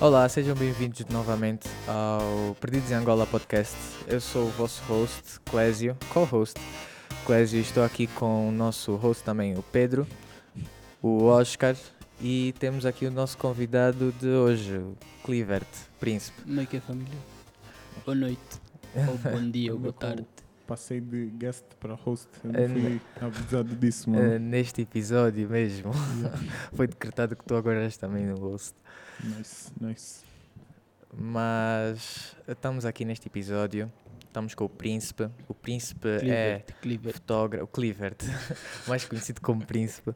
Olá, sejam bem-vindos novamente ao Perdidos em Angola podcast. Eu sou o vosso host, Clésio, co-host. Clésio, estou aqui com o nosso host também, o Pedro, o Oscar e temos aqui o nosso convidado de hoje, o Clivert, Príncipe. Como é que é, família? Boa noite, ou bom dia, ou boa tarde. Passei de guest para host, eu Eh, não fui avisado disso, mano. Uh, neste episódio mesmo, Yeah. foi decretado que tu agora és também no host. Nice, nice. Mas estamos aqui neste episódio, estamos com o Príncipe. O Príncipe é Clivert, Clivert. fotógrafo, o Clivert, mais conhecido como Príncipe,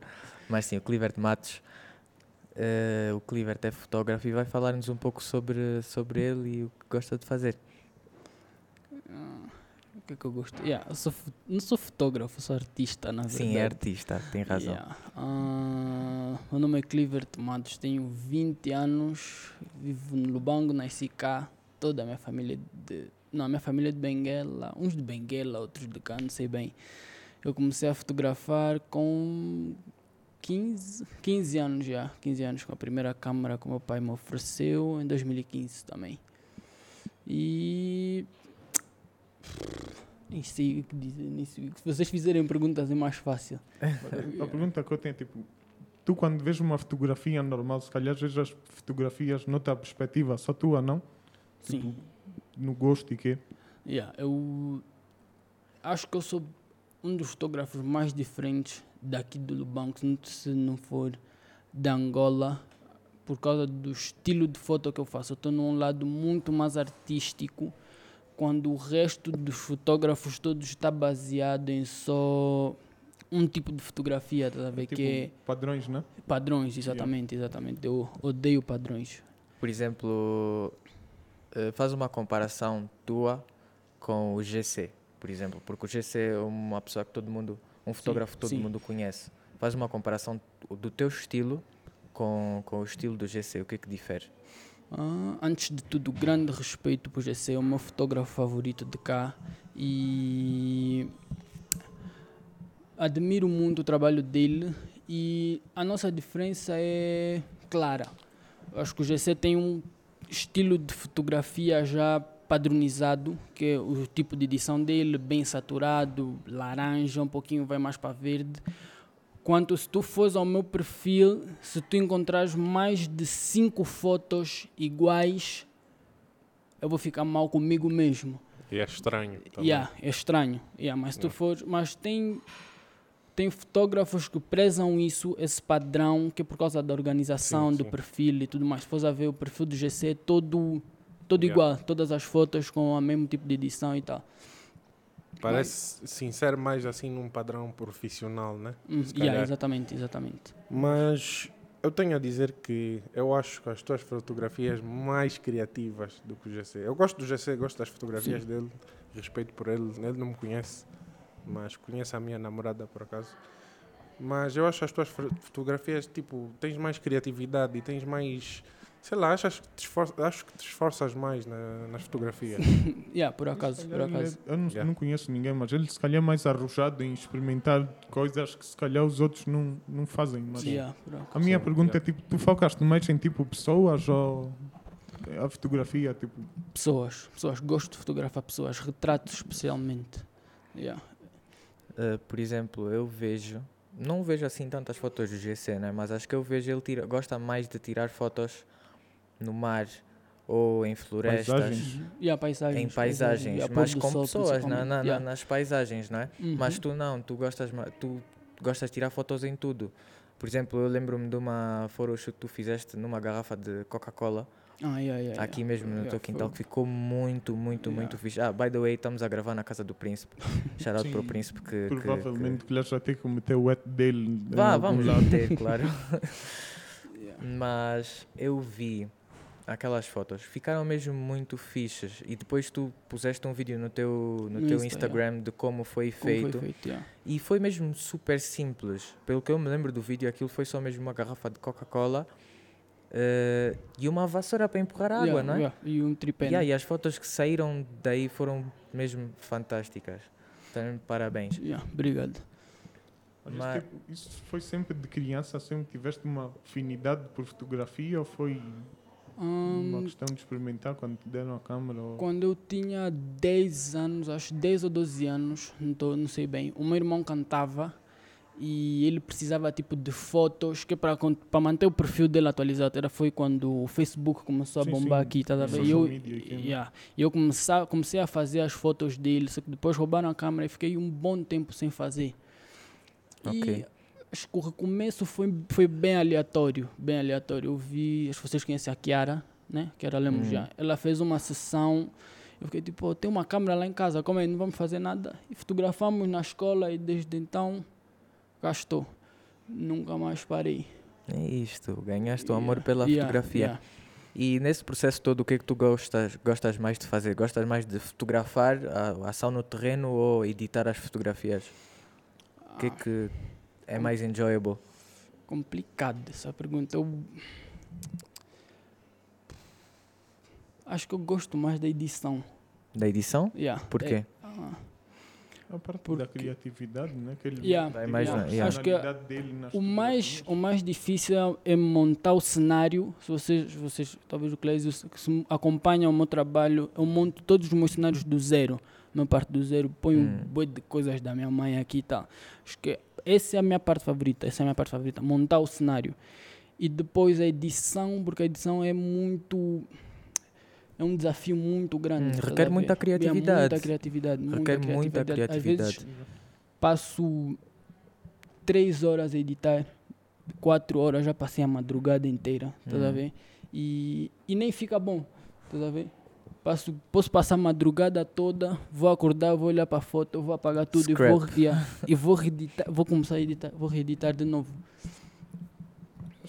mas sim, o Clivert Matos. Eh, o Clivert é fotógrafo e vai falar-nos um pouco sobre, sobre ele e o que gosta de fazer. O que é que eu gosto? Yeah, eu sou, não sou fotógrafo, sou artista, na verdade. Sim, é artista, tem razão. Yeah. Ah, meu nome é Clivert Matos, tenho 20 anos, vivo no Lubango, nasci cá. Toda a minha família de. Não, a minha família é de Benguela, uns de Benguela, outros de cá, não sei bem. Eu comecei a fotografar com 15, 15 anos já, 15 anos com a primeira câmera que o meu pai me ofereceu em 2015 também. E nem sei o que dizer, nem sei. o que- Se vocês fizerem perguntas é mais fácil. A pergunta que eu tenho é tipo, tu quando vês uma fotografia normal, se calhar vês as fotografias noutra perspectiva, só tua, não? Sim. Tipo, no gosto e quê? Yeah, eu acho que eu sou um dos fotógrafos mais diferentes daqui do Lubango, se não- se não for da Angola, por causa do estilo de foto que eu faço. Eu estou num lado muito mais artístico, quando o resto dos fotógrafos todos está baseado em só um tipo de fotografia, tá a ver? tipo, que é padrões, né? padrões, exatamente, exatamente. Eu odeio padrões. Por exemplo, eh, faz uma comparação tua com o GC, por exemplo, porque o GC é uma pessoa que todo mundo, um fotógrafo que todo sim. mundo conhece. Faz uma comparação do teu estilo com, com o estilo do GC, o que é que difere? Ah, antes de tudo, grande respeito por GC, é o meu fotógrafo favorito de cá e admiro muito o trabalho dele e a nossa diferença é clara. Acho que o GC tem um estilo de fotografia já padronizado, que é o tipo de edição dele, bem saturado, laranja, um pouquinho vai mais para verde. Quanto se tu fores ao meu perfil, se tu encontrares mais de cinco fotos iguais, eu vou ficar mal comigo mesmo. E é estranho. também. Yeah, é estranho. Yeah, mas se tu Yeah. fores, mas tem tem fotógrafos que prezam isso, esse padrão, que é por causa da organização Sim, do sim. perfil e tudo mais. Se fores a ver o perfil do GC é todo todo Yeah. igual, todas as fotos com o mesmo tipo de edição e tal. Parece sincero mais assim num padrão profissional, né? Hum, yeah, exatamente, exatamente. Mas eu tenho a dizer que eu acho que as tuas fotografias mais criativas do que o GC. Eu gosto do GC, gosto das fotografias dele, respeito por ele. Ele não me conhece, mas conhece a minha namorada por acaso. Mas eu acho as tuas fo- fotografias, tipo, tens mais criatividade e tens mais. Sei lá, achas que te esfor- acho que te esforças mais na- nas fotografias. Yeah, por acaso, por ele acaso. é- eu não, Yeah. não conheço ninguém, mas ele se calhar é mais arrojado em experimentar coisas que se calhar os outros não, não fazem. Mas Yeah, por acaso. a minha Sim, pergunta yeah. é tipo, tu focaste mais em tipo pessoas ou a fotografia, tipo, Pessoas, pessoas, gosto de fotografar pessoas, retratos especialmente. Yeah. Uh, por exemplo, eu vejo, não vejo assim tantas fotos do GC, né? mas acho que eu vejo ele tira, gosta mais de tirar fotos no mar ou em florestas, Paisagens. Yeah, paisagens, em paisagens, yeah, mas com sol, pessoas na- na- Yeah. nas paisagens, não é? Uhum. Mas tu não, tu gostas, tu gostas de tirar fotos em tudo. Por exemplo, eu lembro-me de uma photoshoot que tu fizeste numa garrafa de Coca-Cola, Ah, yeah, yeah, aqui yeah. mesmo no Yeah, teu quintal, foi- que ficou muito, muito, muito fixe. Ah, by the way, estamos a gravar na casa do Príncipe. Shout out para o Príncipe que... que- que- provavelmente que ele já tem que meter o wet dele. Vá, vamos lado. ter, claro. Yeah. Mas eu vi aquelas fotos, ficaram mesmo muito fixes. E depois tu puseste um vídeo no teu, no No teu Insta, Instagram de como foi Como feito. Foi feito yeah. E foi mesmo super simples. Pelo que eu me lembro do vídeo, aquilo foi só mesmo uma garrafa de Coca-Cola eh, e uma vassoura para empurrar água, Yeah, não é? yeah. E um tripé. Yeah, né? e as fotos que saíram daí foram mesmo fantásticas. Então, parabéns. Yeah, Obrigado. Mas, Mas- tipo, isso foi sempre de criança, sempre tiveste uma afinidade por fotografia ou foi Uma Hum, questão de experimentar quando te deram a câmera ou... quando eu tinha 10 anos, acho 10 ou 12 anos, não, tô, não sei bem, o meu irmão cantava e ele precisava tipo de fotos que para para manter o perfil dele atualizado era foi quando o Facebook começou a Sim, bombar sim. aqui tá a ver? E eu aqui, né? yeah, eu comecei, comecei a fazer as fotos dele só que depois roubaram a câmera e fiquei um bom tempo sem fazer Ok. e acho que o recomeço foi, foi bem aleatório bem aleatório eu vi acho que vocês conhecem a Kiara né Kiara Lemos Hum. já ela fez uma sessão eu fiquei tipo, "Oh, tem uma câmera lá em casa, como é? Não vamos fazer nada. E fotografamos na escola e desde então, cá estou. Nunca mais parei. É isto, ganhaste o amor pela yeah, fotografia. yeah. E nesse processo todo, o que é que tu gostas, gostas mais de fazer? Gostas mais de fotografar a a ação no terreno ou editar as fotografias? O que é Ah, que é mais enjoyable? complicado essa pergunta. Eu acho que eu gosto mais da edição. Da edição? Yeah. Por quê? É, ah, A parte Porque- da criatividade, né? Que ele Yeah, Vai tem mais a na- yeah. Acho que personalidade dele nas o mais, o mais difícil é montar o cenário. Se vocês, vocês talvez o Clésio, se se acompanham o meu trabalho, eu monto todos os meus cenários do zero. Minha parte do zero, ponho Hum. um boi de coisas da minha mãe aqui e tal. Acho que essa é a minha parte favorita. Essa é a minha parte favorita, montar o cenário. E depois a edição, porque a edição é muito. É um desafio muito grande. Hum, estás a requer muita criatividade. muita criatividade. Requer muita Às vezes criatividade. passo três horas a editar, quatro horas já passei a madrugada inteira, tá a Hum. ver? E, e nem fica bom, tá a ver? Passo, posso passar a madrugada toda, vou acordar, vou olhar para a foto, vou apagar tudo e vou, Scrap. yeah, e vou reeditar, vou começar a editar, vou reeditar de novo.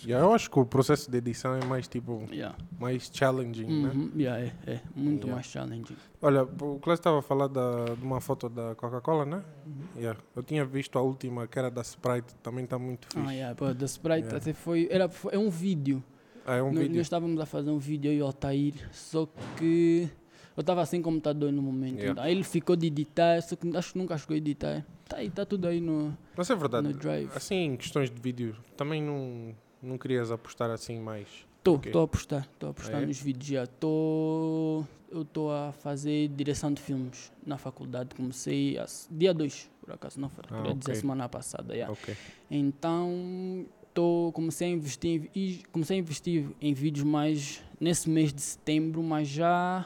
Yeah, eu acho que o processo de edição é mais tipo, Yeah. mais challenging, né? Uhum, yeah, é, é muito Yeah. mais challenging. Olha, o Cláudio estava a falar da, de uma foto da Coca-Cola, né? Uhum. Yeah. Eu tinha visto a última, que era da Sprite, também está muito fixe. Ah, yeah, pô, da Sprite Yeah. até foi, era, foi, é um vídeo. Ah, é um nós, vídeo. nós estávamos a fazer um vídeo eu e o Altair, só que eu estava sem computador no momento. Yeah. Aí ele ficou de editar, só que acho que nunca chegou a editar. Tá aí, tá tudo aí no, Mas é verdade, no Drive. assim, em questões de vídeo, também não, não querias apostar assim mais. Ok. tô a apostar, tô a apostar Ah, é? nos vídeos já. Tô, eu tô a fazer direção de filmes na faculdade. Comecei a, dia 2, por acaso, não foi. Ah, queria dizer semana passada, yeah. Ok. Então, tô, comecei, a investir em, vi- e comecei a investir em vídeos mais nesse mês de setembro, mas já,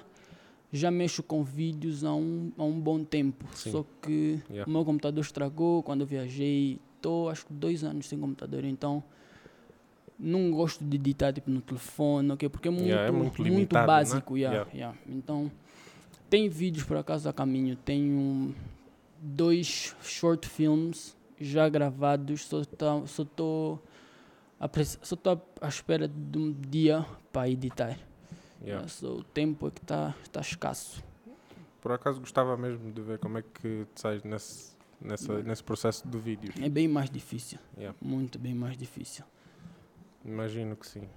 já mexo com vídeos há um, há um bom tempo. Sim. Só que Yeah. o meu computador estragou quando eu viajei. Estou acho que dois anos sem computador, então não gosto de editar tipo, no telefone, ok? porque é muito, Yeah, é muito muito, limitado, né? básico. yeah, Yeah. yeah. Então, tem vídeos por acaso a caminho. Tenho dois short films já gravados, só só estou à espera de um dia para editar. Yeah. Só o tempo é que está tá escasso. Por acaso gostava mesmo de ver como é que te sais nesse, nessa, nesse processo do vídeo. É bem mais difícil, Yeah. muito bem mais difícil. Imagino que sim.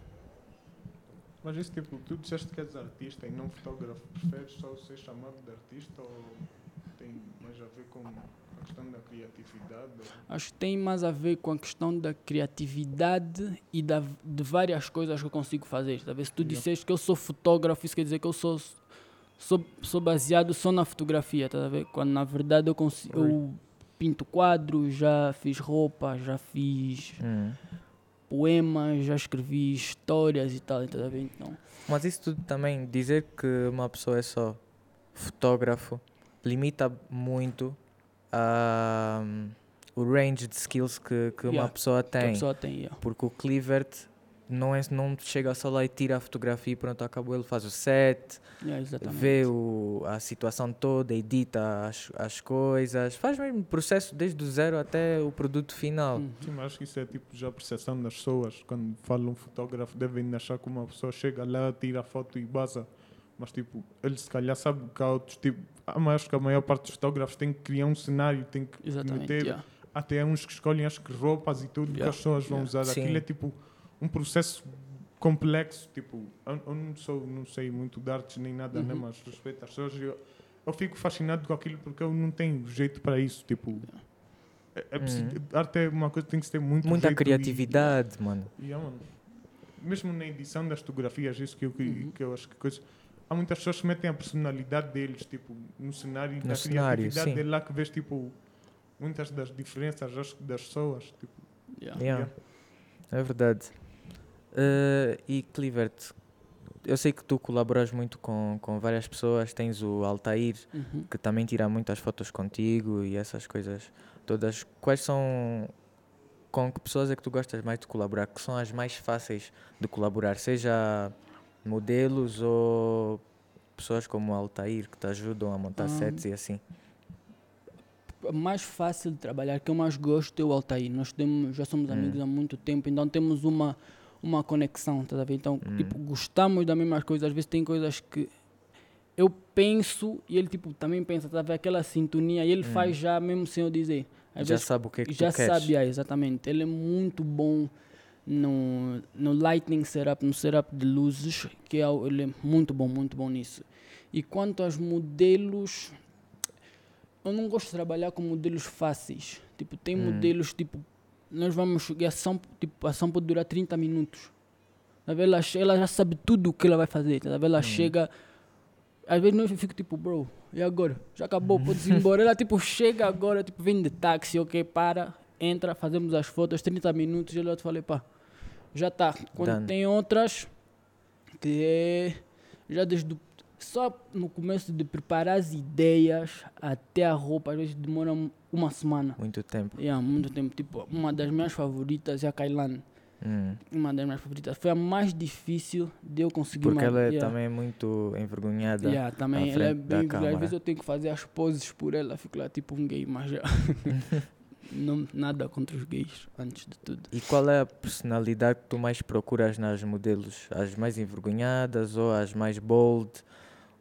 Mas isso tipo, tu disseste que és artista e não fotógrafo, preferes só ser chamado de artista ou tem mais a ver com a questão da criatividade? Acho que tem mais a ver com a questão da criatividade e da, de várias coisas que eu consigo fazer. Talvez se tu Yeah. disseste que eu sou fotógrafo, isso quer dizer que eu sou, sou, sou baseado só na fotografia, tá a ver? Quando na verdade eu, consigo, eu pinto quadros, já fiz roupa, já fiz Hum. poemas, já escrevi histórias e tal, tá? Então, Mas isso tudo também, dizer que uma pessoa é só fotógrafo, limita muito a, o range de skills que, que uma Yeah, pessoa que a tem. pessoa tem, yeah. Porque o Clivert não, é, não chega só lá e tira a fotografia e pronto, acabou. Ele faz o set, Yeah, vê o, a situação toda, edita as, as coisas, faz mesmo o processo desde o zero até o produto final. Hum. Sim, mas acho que isso é tipo já a percepção das pessoas. Quando falam fotógrafo, devem achar que uma pessoa chega lá, tira a foto e baza. Mas tipo, ele se calhar sabe que há outros tipo. Ah, mas acho que a maior parte dos fotógrafos tem que criar um cenário, tem que Exatamente. meter. yeah. Até uns que escolhem acho que roupas e tudo que Yeah, as pessoas vão yeah. usar. Sim. Aquilo é tipo um processo complexo. Tipo, eu, eu não sou, não sei muito de artes nem nada, né? Uhum. mas respeito às pessoas. Eu, eu fico fascinado com aquilo porque eu não tenho jeito para isso. Tipo, é, é preciso- arte é uma coisa que tem que ter muito Muita jeito e- criatividade, mano. Yeah, mano. mesmo na edição das fotografias, isso que eu, que, Uhum. que eu acho que coisa. Há muitas pessoas que metem a personalidade deles, tipo, no cenário, da cenário, criatividade sim. dele lá que vês, tipo, muitas das diferenças das pessoas. Tipo, Yeah. Yeah. É verdade. Eh, e Clivert, eu sei que tu colaboras muito com, com várias pessoas, tens o Altair, Uhum. que também tira muitas fotos contigo e essas coisas todas. Quais são. Com que pessoas é que tu gostas mais de colaborar? Que são as mais fáceis de colaborar? Seja modelos ou pessoas como o Altair que te ajudam a montar Ah. sets e assim. mais fácil de trabalhar, que eu mais gosto é o Altair. Nós temos, já somos Hum. amigos há muito tempo, então temos uma, uma conexão, tá ver? Então, Hum. tipo, gostamos das mesmas coisas. Às vezes tem coisas que eu penso e ele, tipo, também pensa, tá ver? Aquela sintonia e ele Hum. faz já mesmo sem eu dizer. Às Já vezes sabe o que é que já tu sabe, ah, exatamente. Ele é muito bom no, no lighting setup, no setup de luzes, que é, ele é muito bom, muito bom nisso. E quanto aos modelos, eu não gosto de trabalhar com modelos fáceis. Tipo, tem Hum. modelos, tipo, nós vamos, e a ação, tipo, a ação pode durar 30 minutos. Ela, ela já sabe tudo o que ela vai fazer. Tá? Ela Hum. chega. Às vezes nós fico tipo, bro, e agora? Já acabou, pode ir embora. Ela tipo chega agora, tipo, vem de táxi, ok, para, entra, fazemos as fotos, 30 minutos, e ela te falei, pá, já tá. Quando Done. tem outras, que é já desde o- só no começo de preparar as ideias até a roupa, às vezes demora um- uma semana. Muito tempo. Yeah, muito tempo. Tipo, uma das minhas favoritas é a Kailan. Hum. Uma das minhas favoritas. Foi a mais difícil de eu conseguir Porque ela é yeah. também muito envergonhada. Yeah, também ela é bem. Às vezes eu tenho que fazer as poses por ela, fico lá tipo um gay, mas já. Não, nada contra os gays, antes de tudo. E qual é a personalidade que tu mais procuras nas modelos? As mais envergonhadas ou as mais bold?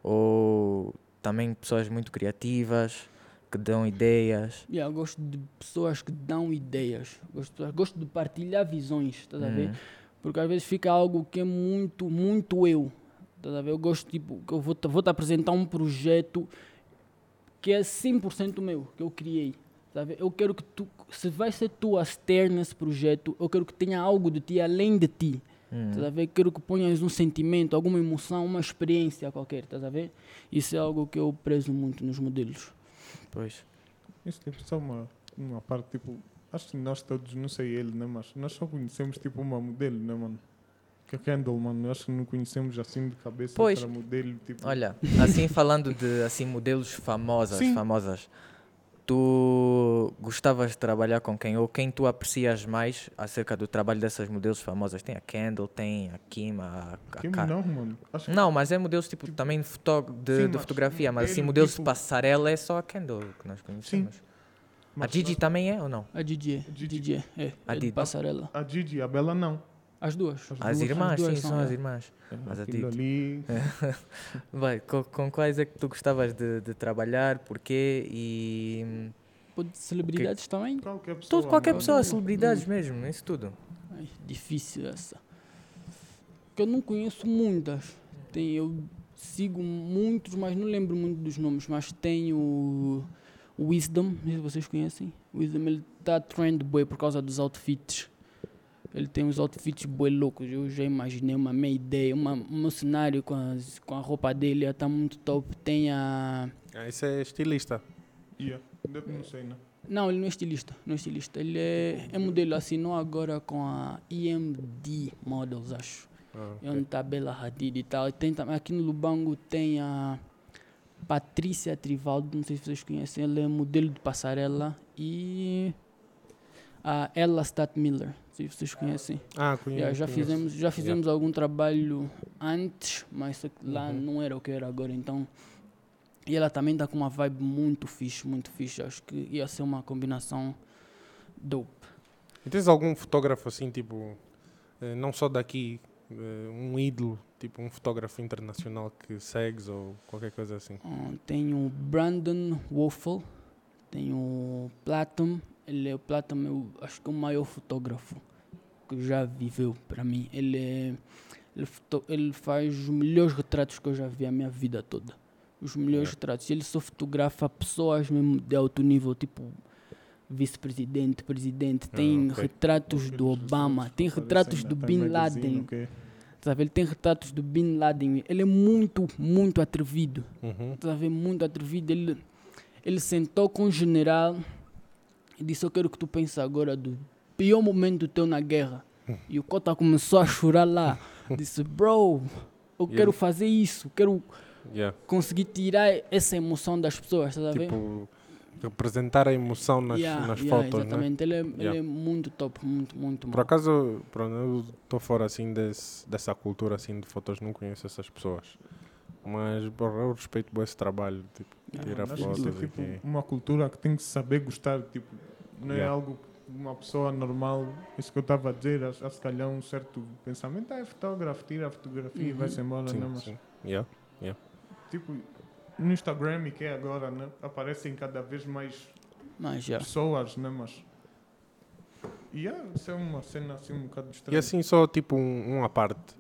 Ou também pessoas muito criativas que dão ideias? Yeah, eu gosto de pessoas que dão ideias. Gosto, gosto de partilhar visões, estás a ver? Hum. Porque às vezes fica algo que é muito, muito eu. Estás a ver? Eu gosto, tipo, que eu vou-te vou -te apresentar um projeto que é 100% meu, que eu criei. Ver? Eu quero que tu, se vai ser tu a ter nesse projeto, eu quero que tenha algo de ti além de ti. Hum. A ver? Quero que ponhas um sentimento, alguma emoção, uma experiência qualquer, estás a ver? Isso é algo que eu prezo muito nos modelos. Pois. Isso tipo só uma, uma parte, tipo, acho que nós todos, não sei ele, né, mas nós só conhecemos tipo uma modelo, né, mano? Que é Kendall, mano, acho que não conhecemos assim de cabeça Pois. outra modelo, tipo. Olha, assim falando de assim modelos famosas, Sim. famosas, tu gostavas de trabalhar com quem ou quem tu aprecias mais acerca do trabalho dessas modelos famosas? Tem a Kendall, tem a Kim, a, a Kim Ka- não, mano. Acho Não, mas é modelos tipo, também de, de, Sim, de mas fotografia, mas assim modelo, modelos de tipo- passarela é só a Kendall que nós conhecemos. A mas Gigi nós- também é ou não? A Didi é, Gigi. Didi é, é, A é de Didi. passarela. A e a Bela não. As duas. As As duas, irmãs, duas sim, são, são as é. irmãs. Mas a ali. Vai, com, com quais é que tu gostavas de, de trabalhar, porquê e. Pode celebridades também? Qualquer pessoa. Tudo, qualquer pessoa, celebridades mesmo, isso tudo. Ai, difícil essa. Que eu não conheço muitas. Tem, eu sigo muitos, mas não lembro muito dos nomes. Mas tem o Wisdom, não sei se vocês conhecem. O Wisdom, ele tá trend boy por causa dos outfits. Ele tem uns outfits boi loucos. Eu já imaginei uma meia ideia, uma, um cenário com, as, com a roupa dele, está muito top. Tem a. Ah, isso é estilista. Yeah. Não sei, né? Não, ele não é estilista, não é estilista. Ele é, é modelo, assinou agora com a EMD Models, acho. Ah, É onde está a Bela Hadid e tal. E Tem, aqui no Lubango tem a Patrícia Trivaldo, não sei se vocês conhecem, ela é modelo de passarela. E a Ella Stat Miller, não sei se vocês conhecem. Ah, conheço. Yeah, já conheço. fizemos, já fizemos algum trabalho antes, mas lá Uhum. não era o que era agora, então. E ela também está com uma vibe muito fixe, muito fixe. Acho que ia ser uma combinação dope. E tens algum fotógrafo assim, tipo, eh, não só daqui, eh, um ídolo, tipo um fotógrafo internacional que segues ou qualquer coisa assim? Ah, tem o Brandon Woffel, tem o Platon. Ele é o Platon, eu acho que é o maior fotógrafo que já viveu para mim. Ele é, ele, foto- ele faz os melhores retratos que eu já vi a minha vida toda. Os melhores É. retratos. Ele só fotografa pessoas mesmo de alto nível, tipo vice-presidente, presidente, tem ok. retratos do Obama, tem retratos do na Bin Laden, sabe? Ele tem retratos do Bin Laden. Ele é muito, muito atrevido. Uhum. sabe? Muito atrevido. Ele, ele sentou com o general e disse: Eu quero que tu penses agora do pior momento teu na guerra. E o Cota começou a chorar lá. Disse: Bro, eu E quero fazer isso, quero Yeah. conseguir tirar essa emoção das pessoas, tá a ver? Tipo, representar a emoção nas, Yeah, nas yeah, fotos, né? Exatamente, ele, é, ele Yeah. é muito top, muito, muito Por bom. acaso, pronto, eu estou fora assim desse, dessa cultura assim de fotos, não conheço essas pessoas. Mas porra, eu respeito esse trabalho, tipo, Yeah, tirar Acho que fotos isso é tipo uma cultura que tem que saber gostar, tipo, não é Yeah. algo que uma pessoa normal, isso que eu estava a dizer, há, há se calhar um certo pensamento, ah, é fotógrafo, tira a fotografia e Uhum. vai-se embora, Sim, não, mas sim. Yeah. tipo, no Instagram e que é agora, né, aparecem cada vez mais Mas já. pessoas, né, mas e yeah, isso é uma cena assim um bocado estranha. E assim, só tipo um, uma parte.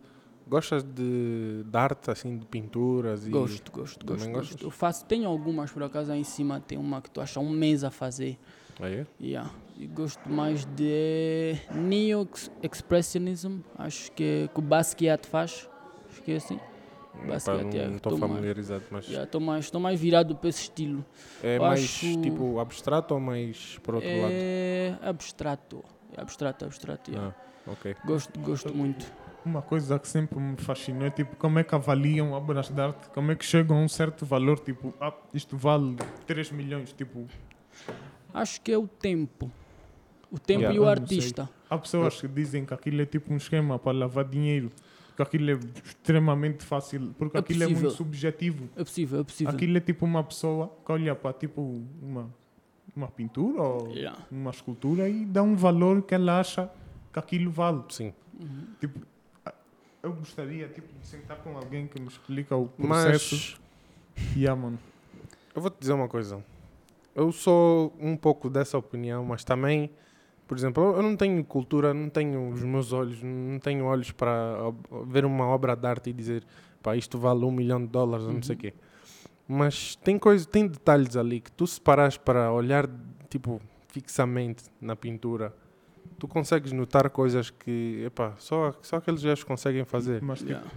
Gostas de, de arte, assim, de pinturas? E... Gosto, gosto, gosto, gosto. Eu faço, tenho algumas por acaso aí em cima, tem uma que tu acha um mês a fazer. Ah, é? Yeah. E gosto mais de Neo-Expressionism, acho que, que o Basquiat faz. Acho que é assim. Basquiat, não estou tô mais- familiarizado, mas Estou mais, tô mais virado para esse estilo. é eu mais acho- tipo abstrato ou mais por outro lado? é abstrato. É abstrato, abstrato. yeah. Ah, ok. Gosto, gosto muito. Uma coisa que sempre me fascinou é tipo como é que avaliam obras de arte, como é que chegam a um certo valor, tipo, ah, isto vale 3 milhões, tipo, Acho que é o tempo. O tempo Yeah. e o artista. Há pessoas que dizem que aquilo é tipo um esquema para lavar dinheiro, que aquilo é extremamente fácil, porque É aquilo é muito possível. subjetivo. É possível, é possível. Aquilo é tipo uma pessoa que olha para tipo uma, uma pintura ou Yeah. uma escultura e dá um valor que ela acha que aquilo vale. Sim. Uhum. Tipo, eu gostaria tipo, de sentar com alguém que me explica o processo. Mas Yeah, mano. eu vou te dizer uma coisa. Eu sou um pouco dessa opinião, mas também, por exemplo, eu- não tenho cultura, não tenho os meus olhos, não tenho olhos para ver uma obra de arte e dizer, pá, isto vale um milhão de dólares, ou não sei o quê. Mas tem coisa, tem detalhes ali que tu se paras para olhar, tipo, fixamente na pintura, tu consegues notar coisas que, epá, só, só aqueles gajos conseguem fazer. Mas tipo, Yeah.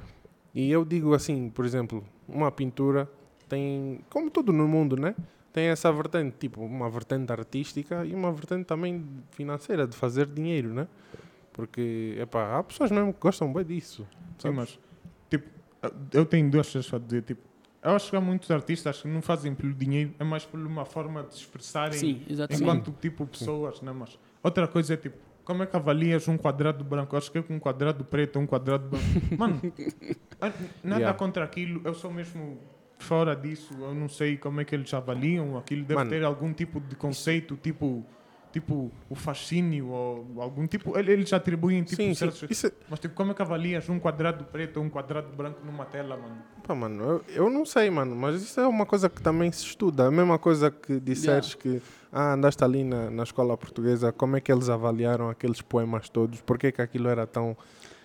E eu digo assim, por exemplo, uma pintura tem, como tudo no mundo, né? Tem essa vertente, tipo, uma vertente artística e uma vertente também financeira, de fazer dinheiro, né? Porque, epá, há pessoas mesmo que gostam bem disso. Sim, sabes? mas tipo, eu tenho duas coisas a dizer. Tipo, eu acho que há muitos artistas que não fazem pelo dinheiro, é mais por uma forma de se expressarem Sim, enquanto tipo pessoas, né? Mas outra coisa é tipo, como é que avalias um quadrado branco? Eu acho que é com um quadrado preto ou um quadrado branco. Mano, nada Yeah. contra aquilo, eu sou mesmo fora disso, eu não sei como é que eles avaliam aquilo, deve Mano. ter algum tipo de conceito, tipo, tipo o fascínio ou algum tipo, ele- eles atribuem tipo sim, sim. certos Isso é, mas tipo, como é que avalias um quadrado preto ou um quadrado branco numa tela, mano? pá, mano, eu, eu não sei, mano, mas isso é uma coisa que também se estuda. A mesma coisa que disseres que ah, andaste ali na, na escola portuguesa, como é que eles avaliaram aqueles poemas todos? Por que, que aquilo era tão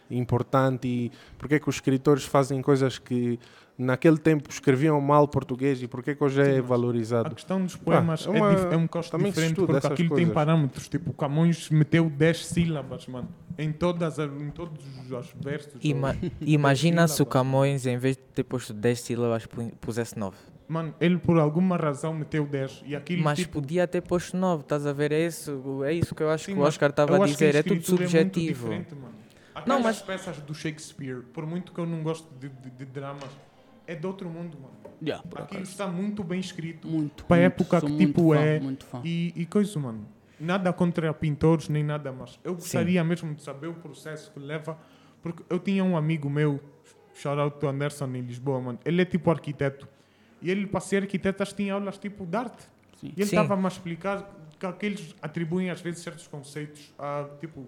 importante e por que, que os escritores fazem coisas que naquele tempo escreviam mal português e por que, que hoje Sim, é mas A valorizado? questão dos poemas é é, uma- é um caso diferente porque aquilo coisas. tem parâmetros. Tipo, o Camões meteu 10 sílabas, mano, em, todas, as- em todos os versos. Ima imagina se o. Camões, em vez de ter posto 10 sílabas, pu- pusesse 9. Mano, ele por alguma razão meteu 10 e aquilo Mas tipo, podia ter posto 9, estás a ver? É isso, é isso que eu acho Sim, que o Oscar estava a dizer. É tudo muito subjetivo. mano. Não, mas- peças do Shakespeare, por muito que eu não gosto de, de, de dramas, é de outro mundo, mano. Yeah, Aquilo acaso. está muito bem escrito. Muito. Para a época que, tipo, fã, é-. E, e coisa, mano. Nada contra pintores nem nada, mas eu gostaria mesmo de saber o processo que leva. Porque eu tinha um amigo meu, shout out to Anderson em Lisboa, mano. Ele é tipo arquiteto. E ele, para ser arquiteto, tinha aulas tipo de arte. Sim. E ele Sim. estava-me a explicar que aqueles atribuem às vezes certos conceitos a tipo.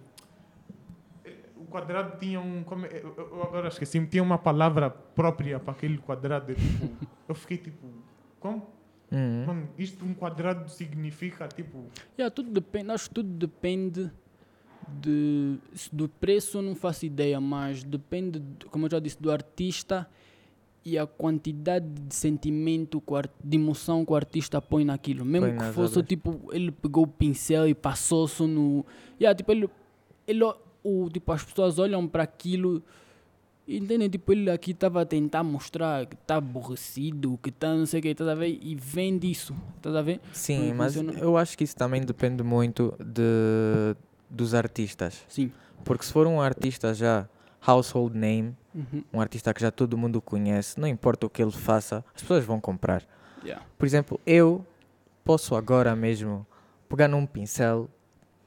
O quadrado tinha um. como eu, eu agora esqueci-me, tinha uma palavra própria para aquele quadrado. Tipo, eu fiquei tipo. Como? Uhum. Mano, isto um quadrado significa tipo. Yeah, tudo depende, acho que tudo depende de, se do preço, não faço ideia, mas depende, de- como eu já disse, do artista e a quantidade de sentimento, de emoção que o artista põe naquilo. Mesmo Põe que fosse, obras. tipo, ele pegou o pincel e passou só no... Yeah, tipo, ele, ele, o, tipo, as pessoas olham para aquilo e entendem, tipo, ele aqui estava a tentar mostrar que está aborrecido, que está não sei o que, estás a ver? E vende isso, estás a ver? Sim, mas funciona? eu acho que isso também depende muito de, dos artistas. Sim. Porque se for um artista já household name, Uhum. um artista que já todo mundo conhece, não importa o que ele faça, as pessoas vão comprar. Yeah. Por exemplo, eu posso agora mesmo pegar num pincel,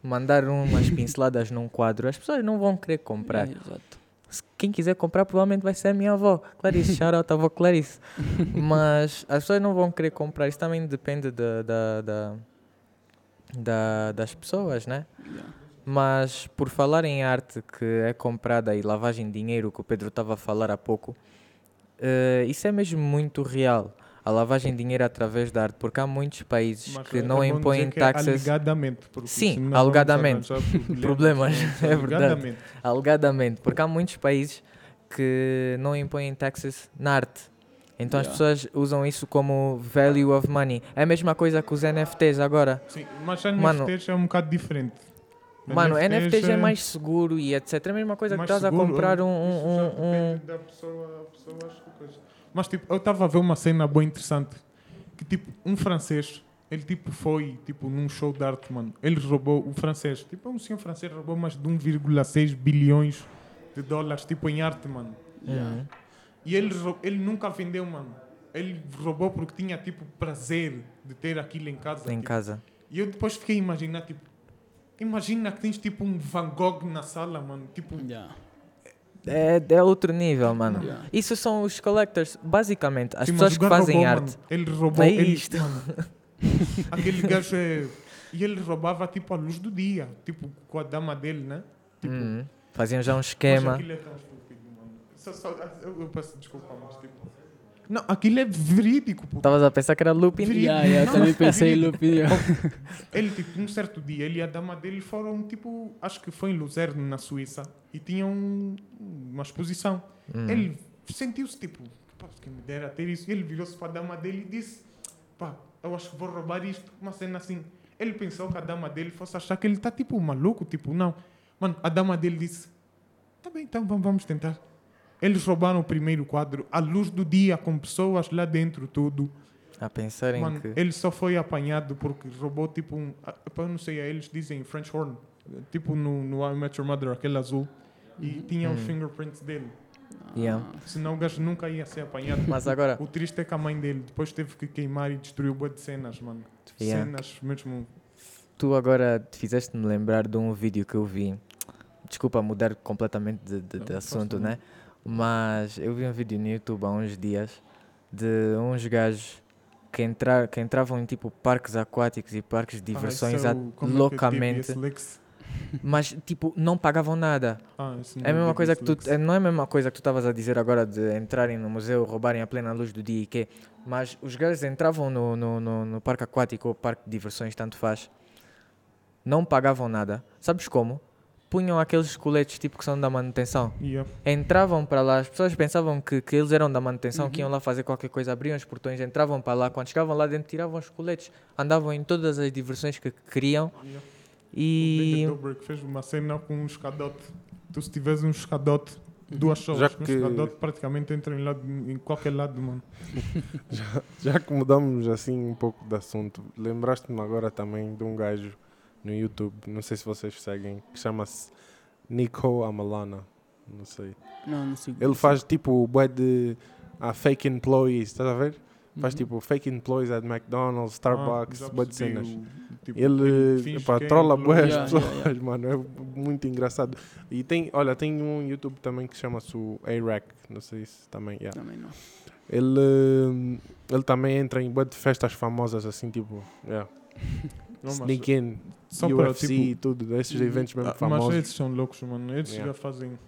mandar umas pinceladas num quadro, as pessoas não vão querer comprar. Yeah, exato. Quem quiser comprar provavelmente vai ser a minha avó, Clarice, shout out avó Clarice. Mas as pessoas não vão querer comprar, isso também depende da, da, da- da- das pessoas, né? Yeah. Mas por falar em arte que é comprada e lavagem de dinheiro, que o Pedro estava a falar há pouco, eh, isso é mesmo muito real. A lavagem de dinheiro através da arte, porque há muitos países Mas que é- não é impõem é taxas. Alegadamente. porque Sim, alegadamente. Problemas, Mas é verdade. alegadamente. Porque há muitos países que não impõem taxas na arte. Então as Yeah. pessoas usam isso como value of money. É a mesma coisa que os NFTs agora. Sim, mas Mano- NFTs é um bocado diferente. Mano, NFTs é é mais seguro e etc. É a mesma coisa que estás a seguro, comprar um. isso um- um- um- depende da pessoa, a pessoa acho que. Mas tipo, eu estava a ver uma cena bem interessante. Que tipo, um francês, ele tipo foi tipo num show de arte, mano. Ele roubou, o francês, tipo, um senhor francês roubou mais de 1,6 bilhões de dólares, tipo, em arte, mano. Uhum. E ele, ele nunca vendeu, mano. Ele roubou porque tinha tipo prazer de ter aquilo em casa. em tipo. casa. E eu depois fiquei a imaginar, tipo, imagina que tens tipo um Van Gogh na sala, mano. Tipo, Yeah. É, é outro nível, mano. Yeah. Isso são os collectors. Basicamente, as sim, pessoas mas que fazem roubou, arte. mano. Ele roubou. É ele, isto. mano, aquele gajo é. E ele roubava tipo a luz do dia, tipo com a dama dele, né? Tipo, Uhum. Faziam já um Mas esquema. aquilo é tão estúpido, mano. Só- só- eu, eu peço desculpa, mas tipo. Não, aquilo é verídico, puto. Estavas a pensar que era? Verídico. Yeah, yeah, Não, também pensei verídico. Lupe. yeah. Ele, tipo, um certo dia, ele e a dama dele foram, tipo, acho que foi em Luzerne, na Suíça, e tinham um- uma exposição. Hum. Ele sentiu-se, tipo, pá, que me dera ter isso. Ele virou-se para a dama dele e disse, pá, eu acho que vou roubar isto. Uma cena assim. Ele pensou que a dama dele fosse achar que ele está, tipo, maluco, tipo, não. Mano, a dama dele disse, tá bem, então vamos tentar. Eles roubaram o primeiro quadro, à luz do dia, com pessoas lá dentro, tudo. A pensar em Mano, que. ele só foi apanhado porque roubou tipo um. ah, Eu não sei, eles dizem French horn. Tipo no, no I Met Your Mother, aquele azul. E tinha os Hum. fingerprints dele. Yeah. Senão o gajo nunca ia ser apanhado. Mas agora, O triste é que a mãe dele depois teve que queimar e destruiu boa de cenas, mano. Yeah. Cenas mesmo. tu agora fizeste-me lembrar de um vídeo que eu vi. Desculpa mudar completamente de, de- Não, de assunto, né? Mas eu vi um vídeo no YouTube há uns dias de uns gajos que, entrar, que entravam em tipo parques aquáticos e parques de diversões ah, esse é como é loucamente, mas tipo não pagavam nada. Ah, É a mesma coisa que tu, é- não é a mesma coisa que tu estavas a dizer agora de entrarem no museu, roubarem a plena luz do dia e quê. Mas os gajos entravam no, no, no, no parque aquático ou parque de diversões, tanto faz, não pagavam nada. Sabes como? Punham aqueles coletes tipo que são da manutenção. Yeah. Entravam para lá, as pessoas pensavam que, que eles eram da manutenção, que Uhum. iam lá fazer qualquer coisa, abriam os portões, entravam para lá, quando chegavam lá dentro tiravam os coletes, andavam em todas as diversões que queriam Yeah. e... O Dobrik fez uma cena com um escadote. Tu se tiveres um escadote, duas Já pessoas com um que- escadote praticamente entra em, lado, em qualquer lado, mano. Já que mudamos assim um pouco de assunto, lembraste-me agora também de um gajo no YouTube, não sei se vocês seguem, que chama-se Nico Amalana. Não sei. Não, não sei. Ele faz tipo bué de ah, fake employees, estás a ver? Faz Uhum. tipo fake employees at McDonald's, Starbucks, Ah, bué de cenas. tipo, Ele, é trola bué as pessoas, yeah, yeah. mano. É muito engraçado. E tem, olha, tem um YouTube também que chama-se o A-Rack. Não sei se também, yeah. Também não. Ele, ele também entra em bué de festas famosas, assim, tipo, yeah. Não, Sneak in, Só para, UFC tipo, e tudo, esses Uhum. eventos mesmo Ah, mas famosos. eles são loucos, mano. Eles Yeah. já fazem.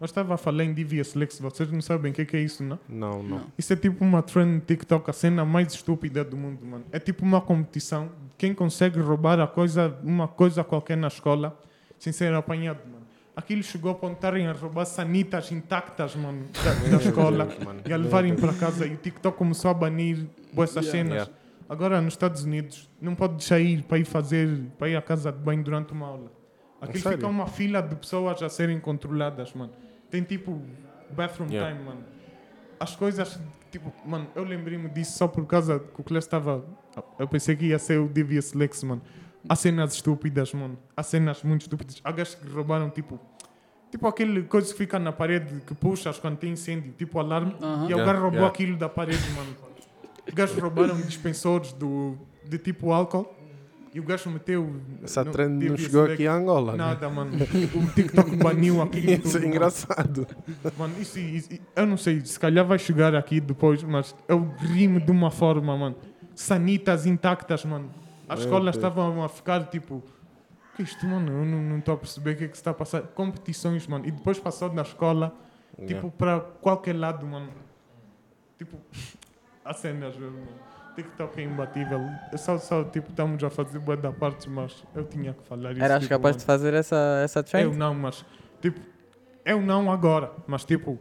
Mas estava a falar em Devious Lex, vocês não sabem o que, é que é isso, não? Não, não. Não. Isso é tipo uma trend TikTok, a cena mais estúpida do mundo, mano. É tipo uma competição de quem consegue roubar a coisa, uma coisa qualquer na escola sem ser apanhado, mano. Aquilo chegou a estarem a roubar sanitas intactas, mano, da, da escola mano. e a levarem para casa. E o TikTok começou a banir boas essas Yeah. cenas. Yeah. Agora, nos Estados Unidos, não pode sair para ir fazer, para ir à casa de banho durante uma aula. Aquilo sério? fica uma fila de pessoas a serem controladas, mano. Tem tipo bathroom Yeah. time, mano. As coisas, tipo, mano, eu lembrei-me disso só por causa que o Clés estava. Eu pensei que ia ser o Devious Lex, mano. Há cenas estúpidas, mano. Há cenas muito estúpidas. Há gajos que roubaram, tipo. Tipo aquele coisa que fica na parede que puxas quando tem incêndio, tipo alarme. Aham. E o Yeah, gajo roubou yeah. aquilo da parede, mano. Os gajos roubaram dispensores do, de tipo álcool. E o gajo meteu. Essa no trend não chegou aqui a Angola. né? Nada, mano. O TikTok baniu aquilo. Isso tudo, é engraçado. Mano, isso, isso- eu não sei, se calhar vai chegar aqui depois, mas eu ri-me de uma forma, mano. Sanitas intactas, mano. As Meu escolas Deus. estavam a ficar tipo. Que isto, mano? Eu não estou a perceber o que é que se está a passar. Competições, mano. E depois passou da escola, tipo, para qualquer lado, mano. Tipo, há cenas, mano. TikTok é imbatível. É só, só, tipo, estamos a fazer boa da parte, mas eu tinha que falar isso. Eras tipo, capaz mano. de fazer essa, essa Eu trend? não, mas tipo, eu não agora, mas tipo,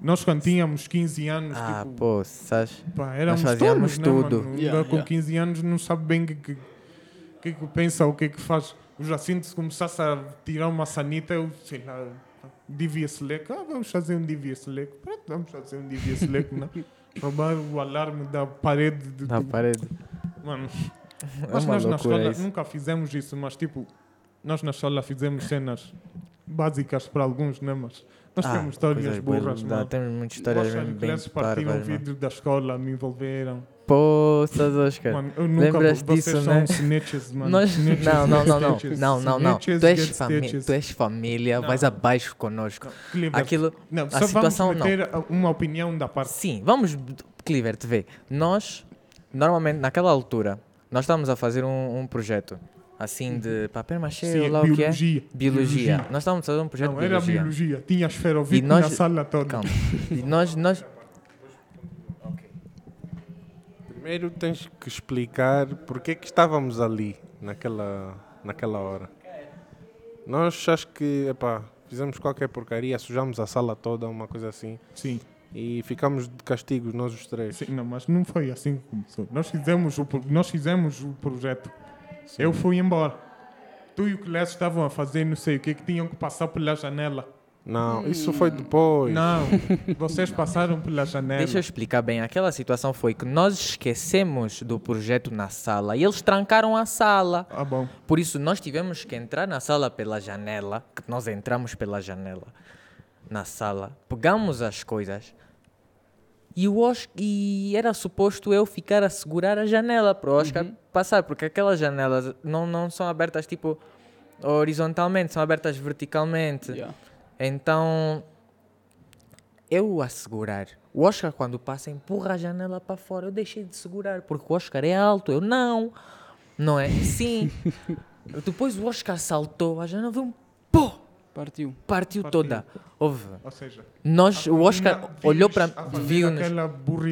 nós quando tínhamos 15 anos, Ah, tipo, pô, sabes? pá, éramos fazíamos tolos, tudo. Né? Yeah, com yeah. 15 anos não sabe bem o que, que, que, que pensa, o que que faz. O Jacinto se começasse a tirar uma sanita, eu sei lá, devia select, ah, vamos fazer um devia select, pronto, vamos fazer um devia select, não? Roubar o alarme da parede do, do- parede. Mano, É mas nós na escola isso. nunca fizemos isso, mas tipo, nós na escola fizemos cenas básicas para alguns, né? Mas nós Ah, temos histórias bué- burras, dá- mano. Temos muitas histórias bem, bem Clécio partiram o vidro da escola, me envolveram. Pô, estás Oscar. Mano, eu nunca Lembras vocês disso, né? snitches, mano. Nós... Snitches Não, não, não, não. Não, não, não. Tu és, fami tu és família, Não. vais abaixo conosco. Cliver, Aquilo. não, a situação vamos meter uma opinião da parte. Sim, vamos, Cliver, te vê. Nós, normalmente, naquela altura, nós estávamos a fazer um, um projeto assim de papel machê, Sim, ou lá o que é? biologia. Biologia. Nós estávamos a fazer um projeto Não, de era biologia. biologia. Tinha esferovite E nós- na sala toda. Calma. E nós, nós, Primeiro tens que explicar porque é que estávamos ali naquela, naquela hora. Nós acho que epá, fizemos qualquer porcaria, sujamos a sala toda, uma coisa assim, Sim. e ficamos de castigos nós os três. Sim, não, mas não foi assim que começou. Nós fizemos o, nós fizemos o projeto. Eu fui embora. Tu e o Clécio estavam a fazer não sei o que, que tinham que passar pela janela. Não, isso foi depois. Não, vocês passaram pela janela. deixa eu explicar bem. Aquela situação foi que nós esquecemos do projeto na sala e eles trancaram a sala. Ah, bom. Por isso, nós tivemos que entrar na sala pela janela, que nós entramos pela janela, na sala, pegamos as coisas e, o Oscar, e era suposto eu ficar a segurar a janela para o Oscar passar, porque aquelas janelas não, não são abertas tipo horizontalmente, são abertas verticalmente. Yeah. Então, eu a segurar. O Oscar, quando passa, empurra a janela para fora. Eu deixei de segurar, porque o Oscar é alto. Eu não. Não é? Sim. Depois o Oscar saltou, a janela veio um pô! Partiu. Partiu, Partiu. toda. Houve. Ou seja, Nós, o Oscar olhou para viu-nos.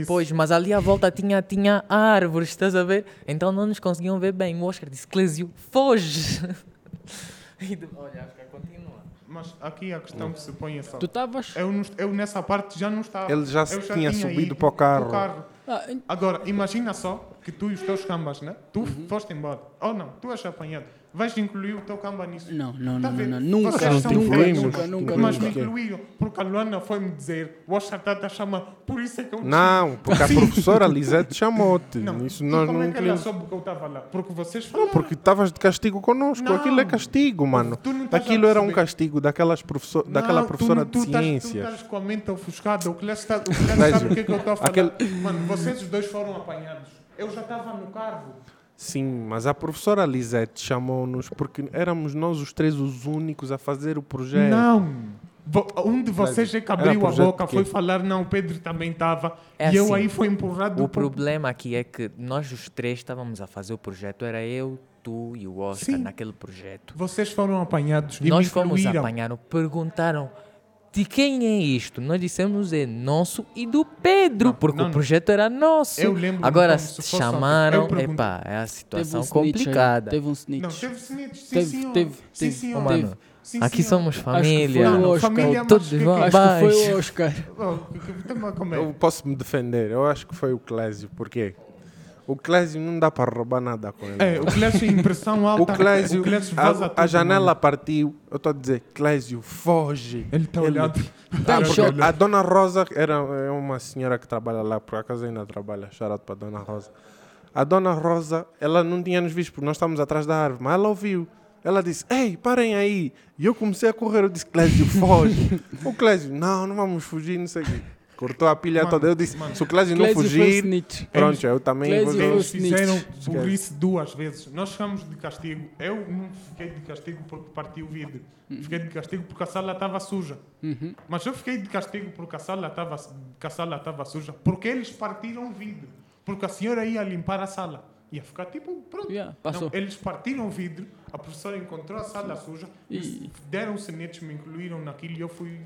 Pois, mas ali à volta tinha, tinha árvores, estás a ver? Então não nos conseguiam ver bem. O Oscar disse: Clésio, foge! E de- Olha, Oscar, continua. Mas aqui a questão que se põe é só. Tu estavas. Eu, não- eu nessa parte já não estava. Ele já Eu se tinha subido ido para o carro. Ah, en- Agora, imagina só que tu e os teus cambas, né? Tu Uhum. foste embora. Ou não, tu és apanhado. Vais incluir o teu camba nisso. não, não, Tá não, não, não. Nunca, Vocês são nunca, nunca, nunca, Mas nunca. me incluíram, porque a Luana foi-me dizer, o Oscar está a chamar, por isso é que eu Não, porque a professora Lisete chamou-te. Não, Isso nós como não é que ela incluímos. soube que eu estava lá? Porque vocês Não, falaram. porque estavas de castigo connosco. Não. Aquilo é castigo, mano. Não Aquilo era um castigo daquelas professor, daquela Não, professora tu, de tu estás- ciências. Tu estás com a mente ofuscada. O Veja, sabe o que é que eu estou a falar. aquele- Mano, vocês os dois foram apanhados. Eu já estava no carro. Sim, mas a professora Lisete chamou-nos porque éramos nós os três os únicos a fazer o projeto. Não. Um de vocês é que abriu a boca, foi falar, não, o Pedro também estava. É e eu assim, aí fui empurrado. O por- problema aqui é que nós os três estávamos a fazer o projeto, era eu, tu e o Oscar Sim. naquele projeto. Vocês foram apanhados e nós me fomos apanharam, perguntaram de quem é isto? Nós dissemos é nosso e do Pedro, Não, porque não, o projeto era nosso. Eu lembro-me Agora se chamaram, epá, é a Teve um situação aí, complicada. Teve um snitch. Não, teve snitch, sim Teve, senhor. teve, sim senhor. Ô, mano, Teve. Sim, Aqui sim, somos que família. foi o Oscar. Família, Todos que- vão Acho que foi o Oscar. Oh, que- que-. Eu posso me defender. Eu acho que foi o Clésio. Por quê? O Clésio não dá para roubar nada com ele. É, o Clésio impressão O alta. Clésio, o Clésio vaza a, tudo, a janela mano. partiu. Eu estou a dizer, Clésio, foge. Ele está olhando. Tá em Ele choque. olha. A dona Rosa era é uma senhora que trabalha lá, por acaso ainda trabalha. Out para a dona Rosa. A dona Rosa, ela não tinha nos visto porque nós estávamos atrás da árvore, mas ela ouviu. Ela disse: Ei, parem aí. E eu comecei a correr. Eu disse: Clésio, foge. o Clésio, não, não vamos fugir, não sei o quê. Cortou a pilha Mano, toda. Eu disse: mano. Se o Clésio não fugir, pronto, eu também Clésio vou Eles fizeram burrice duas vezes. Nós ficamos de castigo. Eu não fiquei de castigo porque parti o vidro. Fiquei de castigo porque a sala estava suja. Uhum. Mas eu fiquei de castigo porque a sala estava que a sala estava suja. Porque eles partiram o vidro. Porque a senhora ia limpar a sala. Ia ficar tipo, pronto. Yeah, passou. Não, eles partiram o vidro, a professora encontrou a sala suja, E- deram-se netos, me incluíram naquilo e eu fui,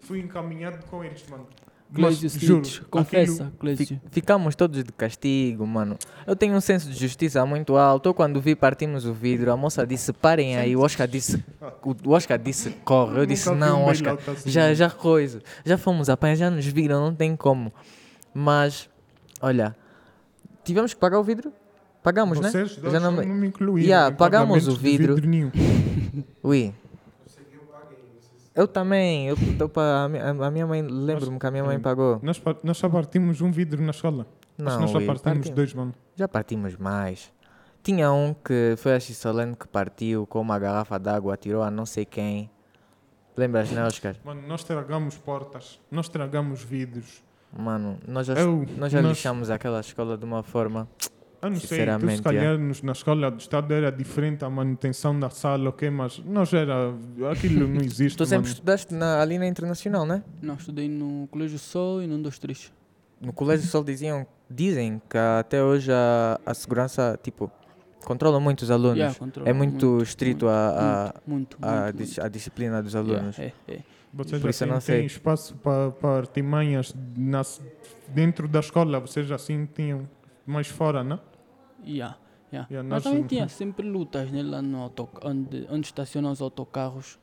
fui encaminhado com eles, mano. Mas, juro. Confessa, aquilo- Ficamos todos de castigo, mano. Eu tenho um senso de justiça muito alto. Eu, quando vi partimos o vidro, a moça disse parem aí. O Oscar disse, o Oscar disse corre. Eu disse não, Oscar. assim, Já, já coisa. Já fomos apanhar, já nos viram, não tem como. Mas, olha, tivemos que pagar o vidro? Pagamos, né? Vocês dois Já não, não- me incluíram. Yeah, pagamos o vidro. nenhum. Ui. Eu também. Eu, eu, pa- a mi- a minha mãe, lembro-me que a minha mãe pagou. Nós, nós já partimos um vidro na escola. Não, nós Ui, partimos partimos. dois, mano. Já partimos mais. Tinha um que foi a Xissolene que partiu com uma garrafa d'água, atirou a não sei quem. Lembras, né, Oscar? Mano, nós estragamos portas, nós estragamos vidros. Mano, nós já, Eu, nós já nós- lixamos aquela escola de uma forma. Eu não sei, tu se calhar nos- na escola do Estado era diferente a manutenção da sala, ok? Mas nós era. Aquilo não existe. Tu sempre mano. estudaste na, ali na Internacional, né? Não, estudei no Colégio Sol e no 1, 2, 3. No Colégio Sol diziam, dizem que até hoje a, a segurança, tipo, controla muito os alunos. Yeah, controla é muito, estrito a, Muito, a, a, muito, dis- muito. a disciplina dos Yeah, alunos. é, é. Vocês Por assim não sei. têm espaço para pa artimanhas nas, dentro da escola, vocês assim tinham mais fora, não? Yeah, yeah. Yeah, Mas também tinha sempre lutas né, lá no auto, onde, onde estacionam os autocarros.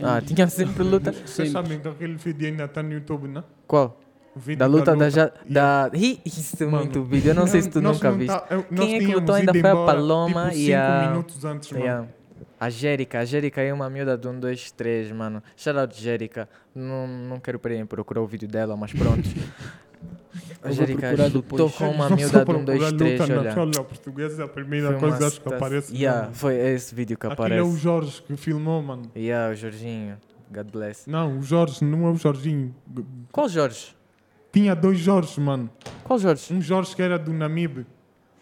Ah, Onde- tinha sempre luta. Vocês Sempre. sabem que aquele vídeo ainda está no YouTube, não? Qual? Da luta da. ja- Yeah. da... Ih, Isso é Mano, muito vídeo, eu não sei se tu Nós nunca viste. tá- eu- Quem é que lutou ainda foi a Paloma tipo, e cinco a- minutos antes, mano. Yeah. A Jérica, a Jérica é uma miúda de um, dois, três, mano. Shout out Jérica. Não, não quero para procurar o vídeo dela, mas pronto. A vou Jérica procurar lutou depois. com uma miúda de um, dois, três, na olha. escola portuguesa, a primeira coisa acho que aparece. Yeah, mano. foi esse vídeo que Aquele é o aparece. Jorge que filmou, mano. Yeah, o Jorginho. God bless. Não, o Jorge não é o Jorginho. Qual Jorge? Tinha dois Jorges, mano. Qual Jorge? Um Jorge que era do Namib.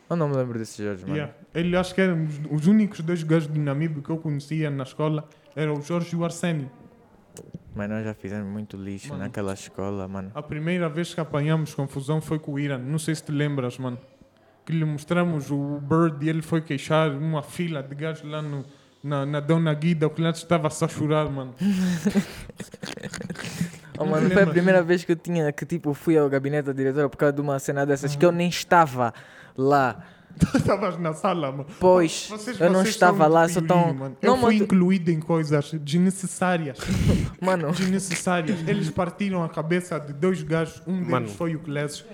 Eu não me lembro desse Jorge, mano. Yeah. Ele acho que eram os, os únicos dois gajos do Namib que eu conhecia na escola. Eram o Jorge e o Arsénio. Mas nós já fizemos muito lixo Mano. naquela escola, mano. A primeira vez que apanhamos confusão foi com o Irã. Não sei se te lembras, mano. Que lhe mostramos o Bird e ele foi queixar uma fila de gajos lá no, na, na Dona Guida. O cliente estava só a chorar, mano. Oh, mano, foi a primeira vez que eu tinha, que tipo, fui ao gabinete da diretora por causa de uma cena dessas que eu nem estava lá. Estavas na sala, mano. Pois, Vocês- eu não estava lá, só tão... mano. Não, Eu fui mano, incluído em coisas desnecessárias. mano, desnecessárias. Eles partiram a cabeça de dois gajos. Um deles Mano. foi o Clécio.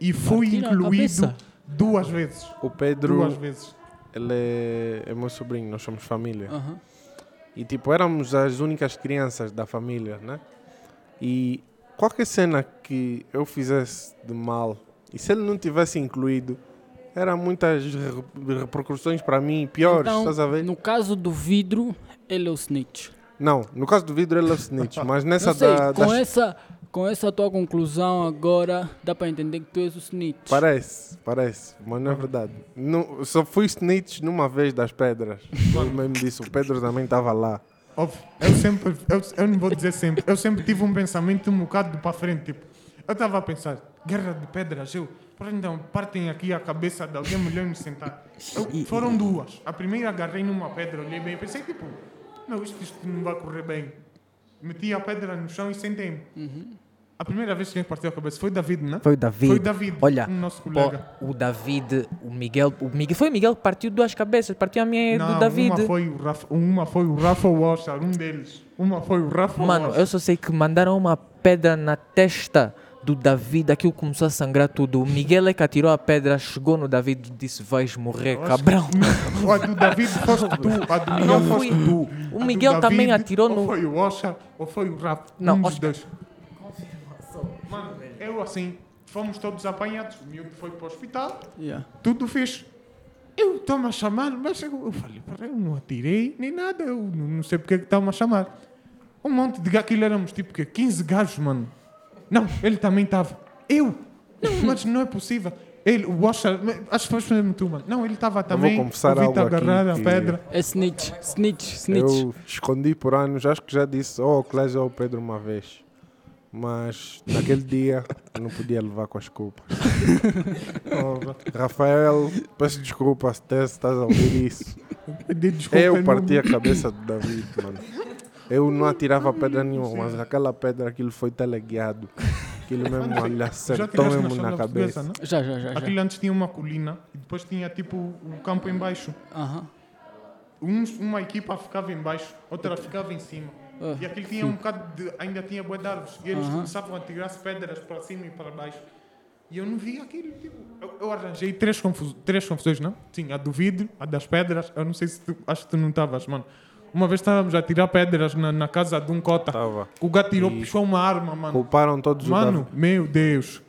E fui Partiram incluído duas vezes. O Pedro, Duas vezes. ele é, é meu sobrinho, nós somos família. E tipo, éramos as únicas crianças da família, né? E qualquer cena que eu fizesse de mal, e se ele não tivesse incluído, eram muitas re- repercussões para mim piores, Então, estás a ver? No caso do vidro, ele é o snitch. Não, no caso do vidro ele é o snitch, mas nessa Não sei, da, com, das- essa, com essa tua conclusão agora, dá para entender que tu és o snitch. Parece, parece, mas não é verdade. Não, só fui snitch numa vez das pedras. Ele mesmo disse, o Pedro também estava lá. Óbvio, eu sempre, eu, eu não vou dizer sempre, eu sempre tive um pensamento um bocado para frente, tipo, eu estava a pensar, guerra de pedras, eu, então, partem aqui a cabeça de alguém melhor me sentar. Eu- foram duas, a primeira agarrei numa pedra, olhei bem, pensei tipo, não, isto, isto não vai correr bem. Meti a pedra no chão e sentei-me. A primeira vez que alguém partiu a cabeça foi David, não é? Foi o David. Foi David, Olha, o nosso Pô, colega. o David, o Miguel, o Miguel, foi o Miguel que partiu duas cabeças, partiu a minha Não, do David. Uma foi, o Rafa, uma foi o Rafa Washer, um deles. Uma foi o Rafa Mano, eu só sei que mandaram uma pedra na testa do David, aquilo começou a sangrar tudo. O Miguel é que atirou a pedra, chegou no David e disse: Vais morrer, cabrão. que- A do David foste tu, a do Miguel Não foste fui. tu. O Miguel também David, atirou ou no- foi o Washer ou foi o Rafa. Não, um Oscar. dois. Mano, eu assim, fomos todos apanhados. O miúdo foi para o hospital, Yeah. tudo fez. Eu estou-me a chamar, mas eu, eu falei, "Pera, eu não atirei nem nada, eu não não sei porque é que estão-me a chamar. Um monte de gajos, aquilo éramos tipo que 15 gajos, mano. Não, ele também estava. Eu? Não, mas não é possível. Ele, o Washer, acho que foi mesmo tu, mano. Não, ele estava também. confessar eu vi-te algo aqui agarrar a que- pedra. É snitch, snitch, snitch. Eu escondi por anos, acho que já disse ou ao Clésio ou ao Pedro uma vez. Mas naquele dia não podia levar com as culpas. Porra. Rafael, peço desculpa se estás a ouvir isso. Eu parti a cabeça do David, mano. Eu não atirava pedra nenhuma, mas aquela pedra, aquilo foi teleguiado. Aquilo mesmo Já acertou mesmo na cabeça. não? Já, já, já. já. Aquilo antes tinha uma colina e depois tinha tipo o campo em baixo. Aham. Uns, uma equipa ficava em baixo, outra ficava em cima. Ah, E aquilo tinha um bocado de. ainda tinha bué de árvores. E eles Aham. começavam a tirar pedras para cima e para baixo. E eu não vi aquilo. Tipo, eu, eu arranjei três, confus, três confusões, não? Sim, a do vidro, a das pedras. Eu não sei se tu. Acho que tu não estavas, mano. Uma vez estávamos a tirar pedras na, na casa de um cota. Tava. O gato tirou, E- puxou uma arma, mano. Culparam todos o Mano, David. meu Deus.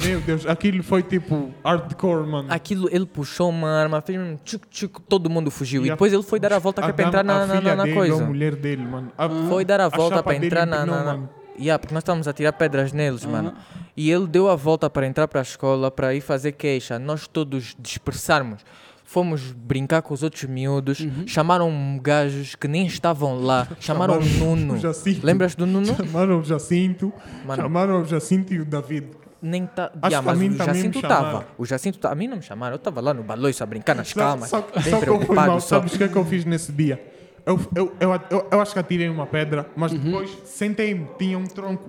Meu Deus, aquilo foi tipo hardcore, mano. Aquilo, ele puxou uma arma, fez um tchuc tchuc, todo mundo fugiu. E E a- depois ele foi dar a volta que é dama- entrar na, a na, filha na, na dele, coisa. A mulher dele, mano. A- Foi dar a volta chapa para dele entrar na. empinou, na, na... mano. Yeah, porque nós estávamos a tirar pedras neles, mano. E ele deu a volta para entrar para a escola para ir fazer queixa. Nós todos dispersarmos. Fomos brincar com os outros miúdos. Chamaram gajos que nem estavam lá. Chamaram o Nuno. Jacinto. Lembras do Nuno? Chamaram o Jacinto. Mano. Chamaram o Jacinto e o David. Nem tá. Acho Yeah, mas o Jacinto chamaram. estava. O Jacinto tá... A mim não me chamaram. Eu estava lá no baloiço a brincar nas Só, calmas. só, bem só fui preocupado. mal. Só. Sabes o que é que eu fiz nesse dia? Eu, eu, eu, eu, eu acho que atirei uma pedra, mas depois sentei-me, tinha um tronco.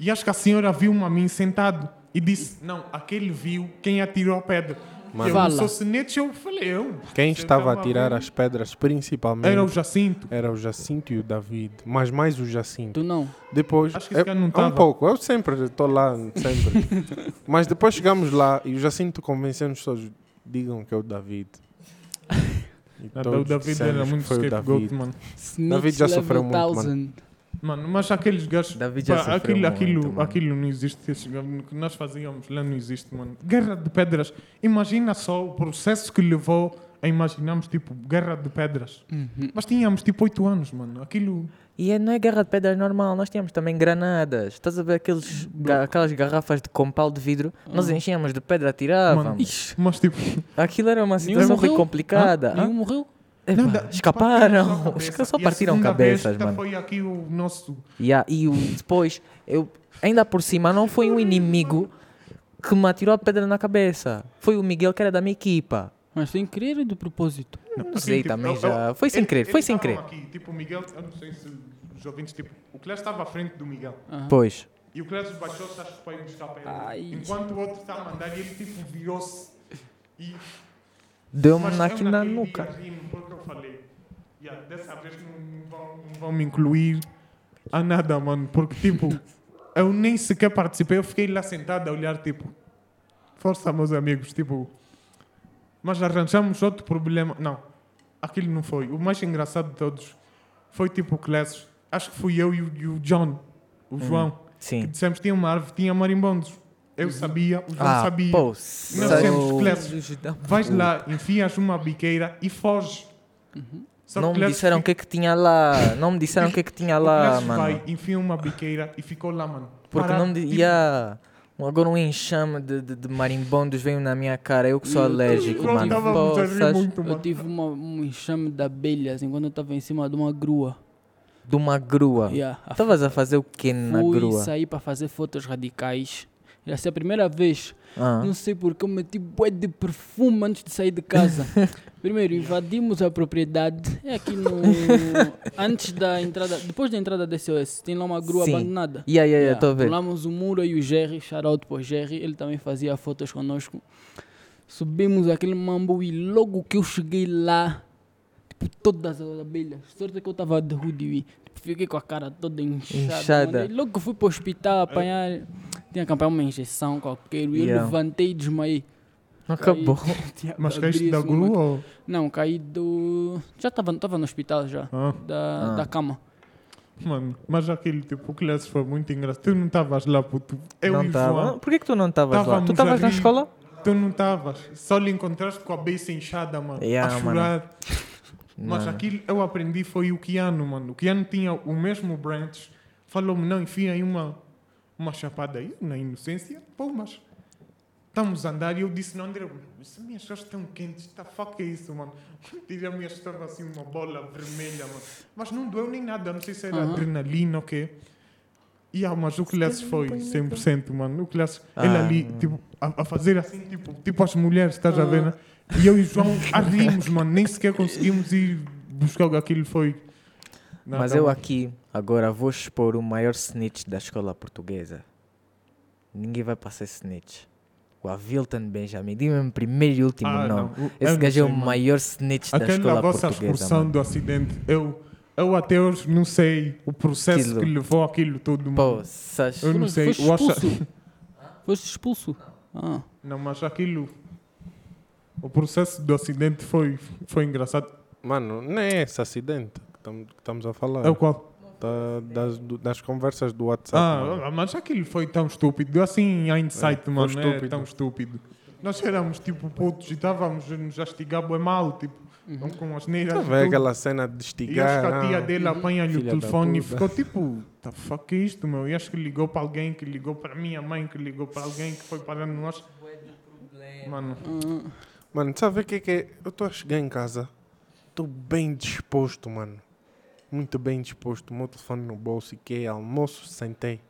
E acho que a senhora viu-me a mim sentado e disse: Não, aquele viu quem atirou a pedra. Mano. eu não Fala. sou sinete, eu falei: Eu. Quem Você estava a tava tirar as pedras principalmente Era o Jacinto. era o Jacinto e o David. Mas mais o Jacinto. Tu não. Depois, Acho que esse eu- cara não um pouco, eu sempre estou lá, sempre. Mas depois chegamos lá e o Jacinto convenceu-nos todos, digam que é o David. E Nada, todos o David era muito foi o scapegoat, David. mano. David já sofreu muito, mano. 1000. Mano, mas aqueles gajos. David já pá, aquilo, muito, aquilo, mano. aquilo não existe. O que nós fazíamos lá não existe, mano. Guerra de pedras. Imagina só o processo que levou a imaginarmos, tipo, guerra de pedras. Uhum. Mas tínhamos, tipo, 8 anos, mano. Aquilo. E não é guerra de pedras normal, nós tínhamos também granadas. Estás a ver aqueles, ga- aquelas garrafas de compal de vidro? Nós Ah. enchíamos de pedra, atirávamos. Mano, Mas, tipo. Aquilo era uma situação bem complicada. nenhum Hã? morreu? Epá, não, da- escaparam. cabeça. caras só E a partiram cabeças, mano. Foi aqui o nosso. Yeah, e o, depois, eu, ainda por cima, não foi um inimigo que me atirou a pedra na cabeça. Foi o Miguel, que era da minha equipa. Mas sem querer e de propósito. Não aquele sei tipo, também já. eu- Foi sem ele- querer, foi sem querer. Aqui, tipo, o Miguel, eu não sei se os ouvintes, tipo, o Clés estava à frente do Miguel. Aham. Pois. E o Clés baixou-se, acho que foi buscar a pedra. Ai. Enquanto o outro está a mandar, e ele, tipo, virou-se. E Deu-me aqui na naquele nuca. porque eu falei, "Yeah, dessa vez não, vão, não vão me incluir a nada, mano. Porque, tipo, eu nem sequer participei. Eu fiquei lá sentado a olhar, tipo, força, meus amigos, tipo. Mas arranjamos outro problema. Não, aquilo não foi. O mais engraçado de todos foi, tipo, o Clécio. Acho que fui eu e o, e o John, o João, que Sim. dissemos que tinha uma árvore, tinha marimbondos. Eu sabia, o João Ah, sabia. pô, Nós temos Clécio. Vais lá, enfias uma biqueira e foges. Só Não me disseram o que é que tinha lá. Não me disseram o que é que tinha lá, mano. vai, enfia uma biqueira e ficou lá, mano. Porque Parado, não me. tipo, Yeah. Agora um enxame de, de, de marimbondos veio na minha cara. Eu que sou Eu- alérgico, eu mano. Rir Poças. muito, Eu mano. tive uma, um enxame de abelhas enquanto eu estava em cima de uma grua. De uma grua. Yeah. Estavas a fazer o que na Fui grua? sair para fazer fotos radicais Ia ser a primeira vez. Ah. Não sei porque eu meti bué de perfume antes de sair de casa. Primeiro, invadimos a propriedade. É aqui no. antes da entrada. Depois da entrada da SOS, tem lá uma grua Sim. abandonada. Yeah, yeah, yeah, tô. Pulamos o muro e o Jerry, shout por Jerry, ele também fazia fotos conosco. Subimos aquele mambo e logo que eu cheguei lá, tipo, todas as abelhas. Sorte que eu estava de hoodie tipo, fiquei com a cara toda inchada. Inchada. logo que fui para o hospital apanhar, tinha que uma injeção qualquer. E eu Yeah. levantei e desmaiei. Acabou. Tinha Mas caíste da esse momento. grua ou... Não, caí do. Já estava tava no hospital já, Ah, da, Ah. da cama. mano, mas aquele tipo, o Classes foi muito engraçado. Tu não estavas lá, puto. Eu não e o tava. João. Por que, que tu não estavas lá? Távamos Tu estavas na ali. escola? Tu não estavas. Só lhe encontraste com a beça inchada, mano. Yeah, a mano. chorar. Mas aquilo eu aprendi foi o Keanu, mano. O Keanu tinha o mesmo branch. Falou-me, não, enfia aí uma, uma chapada aí, na inocência. Pô, mas estamos a andar e eu disse, não, André, as minhas costas estão quentes. Tá fuck é isso, mano? Tirei a minha estava assim, uma bola vermelha, mano. Mas não doeu nem nada, não sei se era Aham. adrenalina ou quê. E ah, mas o Classes foi 100%, mano. O ele Ah. ali, tipo, a, a fazer assim, tipo, tipo as mulheres, estás a ver, né? E eu e o João arrimos, mano. Nem sequer conseguimos ir buscar aquilo. Foi. Nada, Mas eu mano. aqui agora vou expor o maior snitch da escola portuguesa. Ninguém vai passar snitch. O Avilton Benjamin. Diga-me primeiro e último Ah, nome. não. Esse gajo é o maior snitch da Aquela escola vossa portuguesa. excursão Mano. do acidente, eu, eu até hoje não sei o processo Aquilo. que levou aquilo tudo, mano. Poças. Eu não sei. Foste expulso. Foste expulso. Ah. Não, mas aquilo. O processo do acidente foi, foi engraçado. Mano, não é esse acidente que tam- que estamos a falar. É o qual? Tá- das, das conversas do WhatsApp. mano. Ah, mas aquilo foi tão estúpido. Assim, em hindsight, É, mano, é estúpido. tão estúpido. Nós éramos tipo putos e estávamos a nos astigar bem mal, tipo, com as neiras. Tá aquela cena de E acho estigar. que a tia ah, dele apanha-lhe o da telefone e ficou tipo, tá fuck é isto, meu? E acho que ligou para alguém, que ligou para minha mãe, que ligou para alguém, que foi para nós. Mano, Ah. Mano, sabe o que é que é? Eu estou a chegar em casa, estou bem disposto, mano. Muito bem disposto. O meu telefone no bolso e que é almoço, sentei.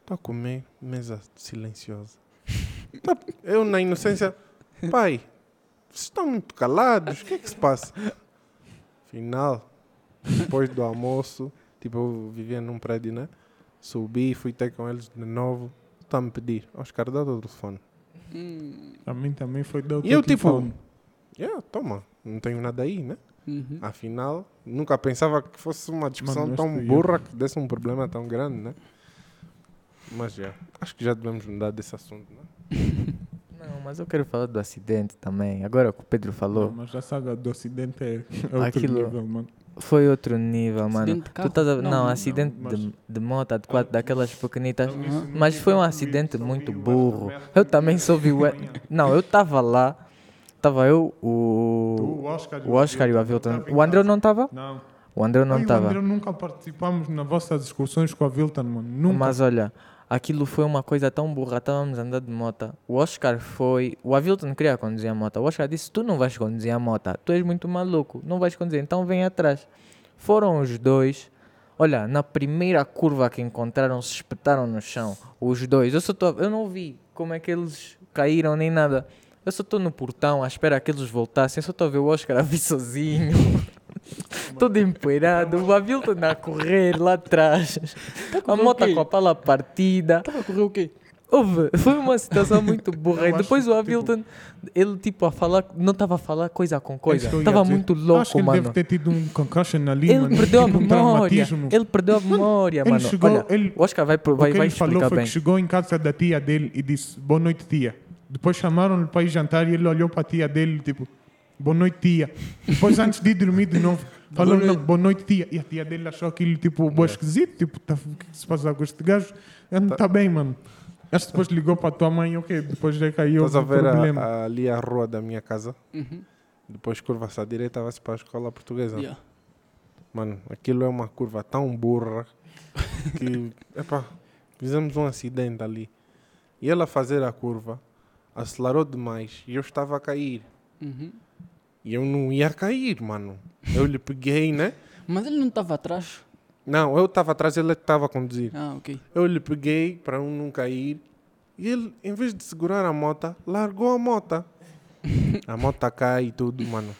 Estou a comer, mesa silenciosa. Tá- Eu, na inocência, pai, vocês estão muito calados, o que é que se passa? Final, depois do almoço, tipo, eu vivia num prédio, né? Subi, fui ter com eles de novo. Está a me pedir, Oscar, dá o telefone. Hum. a mim também foi dar o E eu, tipo. Yeah, toma, não tenho nada aí, né? Uhum. Afinal, nunca pensava que fosse uma discussão Mano, tão burra que desse um problema tão grande, né? Mas já, acho que já devemos mudar desse assunto, né? Não, mas eu quero falar do acidente também. Agora que o Pedro falou, Mas a saga do acidente é, é outro Aquilo- nível, mano. foi outro nível, mano. Acidente de Tu. Não, Não, não, acidente não, de, de moto, de quatro, daquelas pequenitas. Mas foi um acidente muito burro. Eu também manhã. Não, eu estava lá. Estava eu, Tu, o. o Oscar, O Oscar e o Avilton Avilton. O André não estava? Não. O André não Ai, o estava. André nunca participamos nas vossas excursões com a Vilton, mano. Nunca. Mas olha, aquilo foi uma coisa tão burra. Estávamos andando de moto. O Oscar foi. O Avilton queria conduzir a moto. O Oscar disse: Tu não vais conduzir a moto. Tu és muito maluco. Não vais conduzir. Então vem atrás. Foram os dois. Olha, na primeira curva que encontraram, se espetaram no chão. Os dois. Eu, só tô, eu não vi como é que eles caíram nem nada. Eu só estou no portão à espera que eles voltassem. Eu só estou a ver o Oscar a vir sozinho. Todo empoeirado. O Avilton a correr lá atrás. A correr o moto com a pala partida. Estava a correr o quê? Houve, foi uma situação muito burra. E depois o que, Avilton, ele tipo a falar, não estava a falar coisa com coisa. Estava muito Acho que louco, ele mano. deve ter tido um concussion ali, Ele mano. perdeu a tipo um memória. traumatismo. Ele perdeu a memória, mano. chegou- Olha, ele- o Oscar vai, vai, o que vai ele falou explicar foi bem. que chegou em casa da tia dele e disse boa noite tia. Depois chamaram-lhe para ir jantar e ele olhou para a tia dele tipo boa noite tia. Depois antes de ir dormir de novo falou não, boa noite tia. E a tia dele achou aquilo tipo boa esquisito, tipo tá, o que se passa com este gajo? Ele não está bem mano. Acho que depois ligou para a tua mãe, ok, depois já caiu Estás a o ver problema. a- ali a rua da minha casa? Uhum. Depois curva-se à direita, vai-se para a escola portuguesa. Yeah. Mano, aquilo é uma curva tão burra que, epá, fizemos um acidente ali. E ela a fazer a curva, acelerou demais e eu estava a cair. Uhum. E eu não ia cair, mano. Eu lhe peguei, né? Mas ele não estava atrás. Não, eu estava atrás, ele estava a conduzir. Ah, ok. Eu lhe peguei para eu não cair E ele, em vez de segurar a moto, largou a moto. A moto cai e tudo, mano.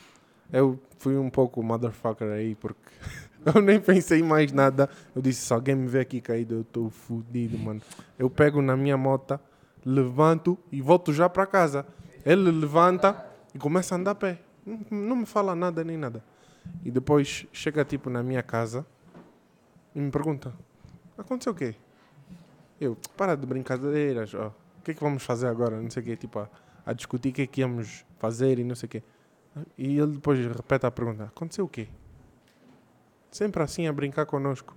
Eu fui um pouco motherfucker aí, porque eu nem pensei mais nada. Eu disse, se alguém me vê aqui caído, eu estou fudido, mano. Eu pego na minha moto, levanto e volto já para casa. Ele levanta e começa a andar a pé. Não, me fala nada nem nada. E depois chega tipo na minha casa e me pergunta: aconteceu o quê? Eu, para de brincadeiras, ó. O que é que vamos fazer agora? Não sei o quê, tipo, a, a discutir o que é que íamos fazer e não sei o quê. E ele depois repete a pergunta: aconteceu o quê? Sempre assim a brincar connosco.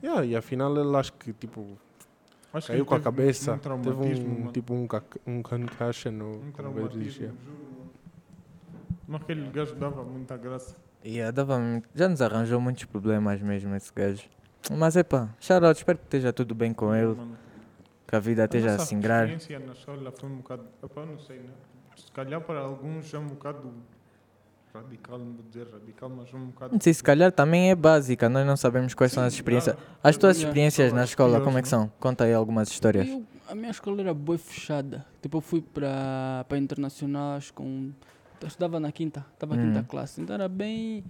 Yeah, e afinal ele acho que tipo Acho caiu com a cabeça, Um teve um mano. tipo um, um concussion no Um traumatismo. Mas aquele gajo dava muita graça. Yeah, dava já nos arranjou muitos problemas mesmo esse gajo. Mas é pá, shoutout, espero que esteja tudo bem com ele, Mano, que a vida a esteja a nossa singrar. experiência na escola foi um bocado. Epá, não sei, né? Se calhar para alguns é um bocado radical, não vou dizer radical, mas um bocado. Sei, se calhar também é básica, nós não sabemos quais são as Sim, experiências. claro. As tuas Yeah. experiências na escola, piores, como é que não? são? Conta aí algumas histórias. Eu- a minha escola era boa fechada. Tipo, eu fui para para internacional, acho que com. Eu estudava na quinta, estava na quinta Hum. classe, então era bem.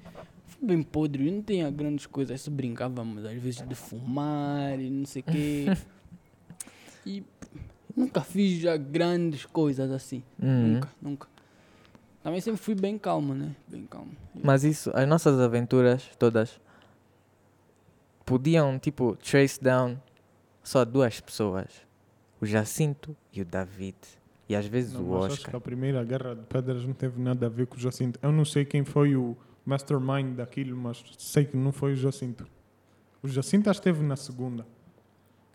Bem podre, eu não tinha grandes coisas, só brincávamos às vezes de fumar e não sei o quê. e nunca fiz já grandes coisas assim. Uhum. Nunca, nunca. Também sempre fui bem calmo, né? Bem calmo. Mas isso, as nossas aventuras todas podiam, tipo, trace down só duas pessoas: o Jacinto e o David. E às vezes Não, o mas acho que Oscar. a primeira guerra de pedras não teve nada a ver com o Jacinto. Eu não sei quem foi o mastermind daquilo, mas sei que não foi o Jacinto. O Jacinto esteve na segunda.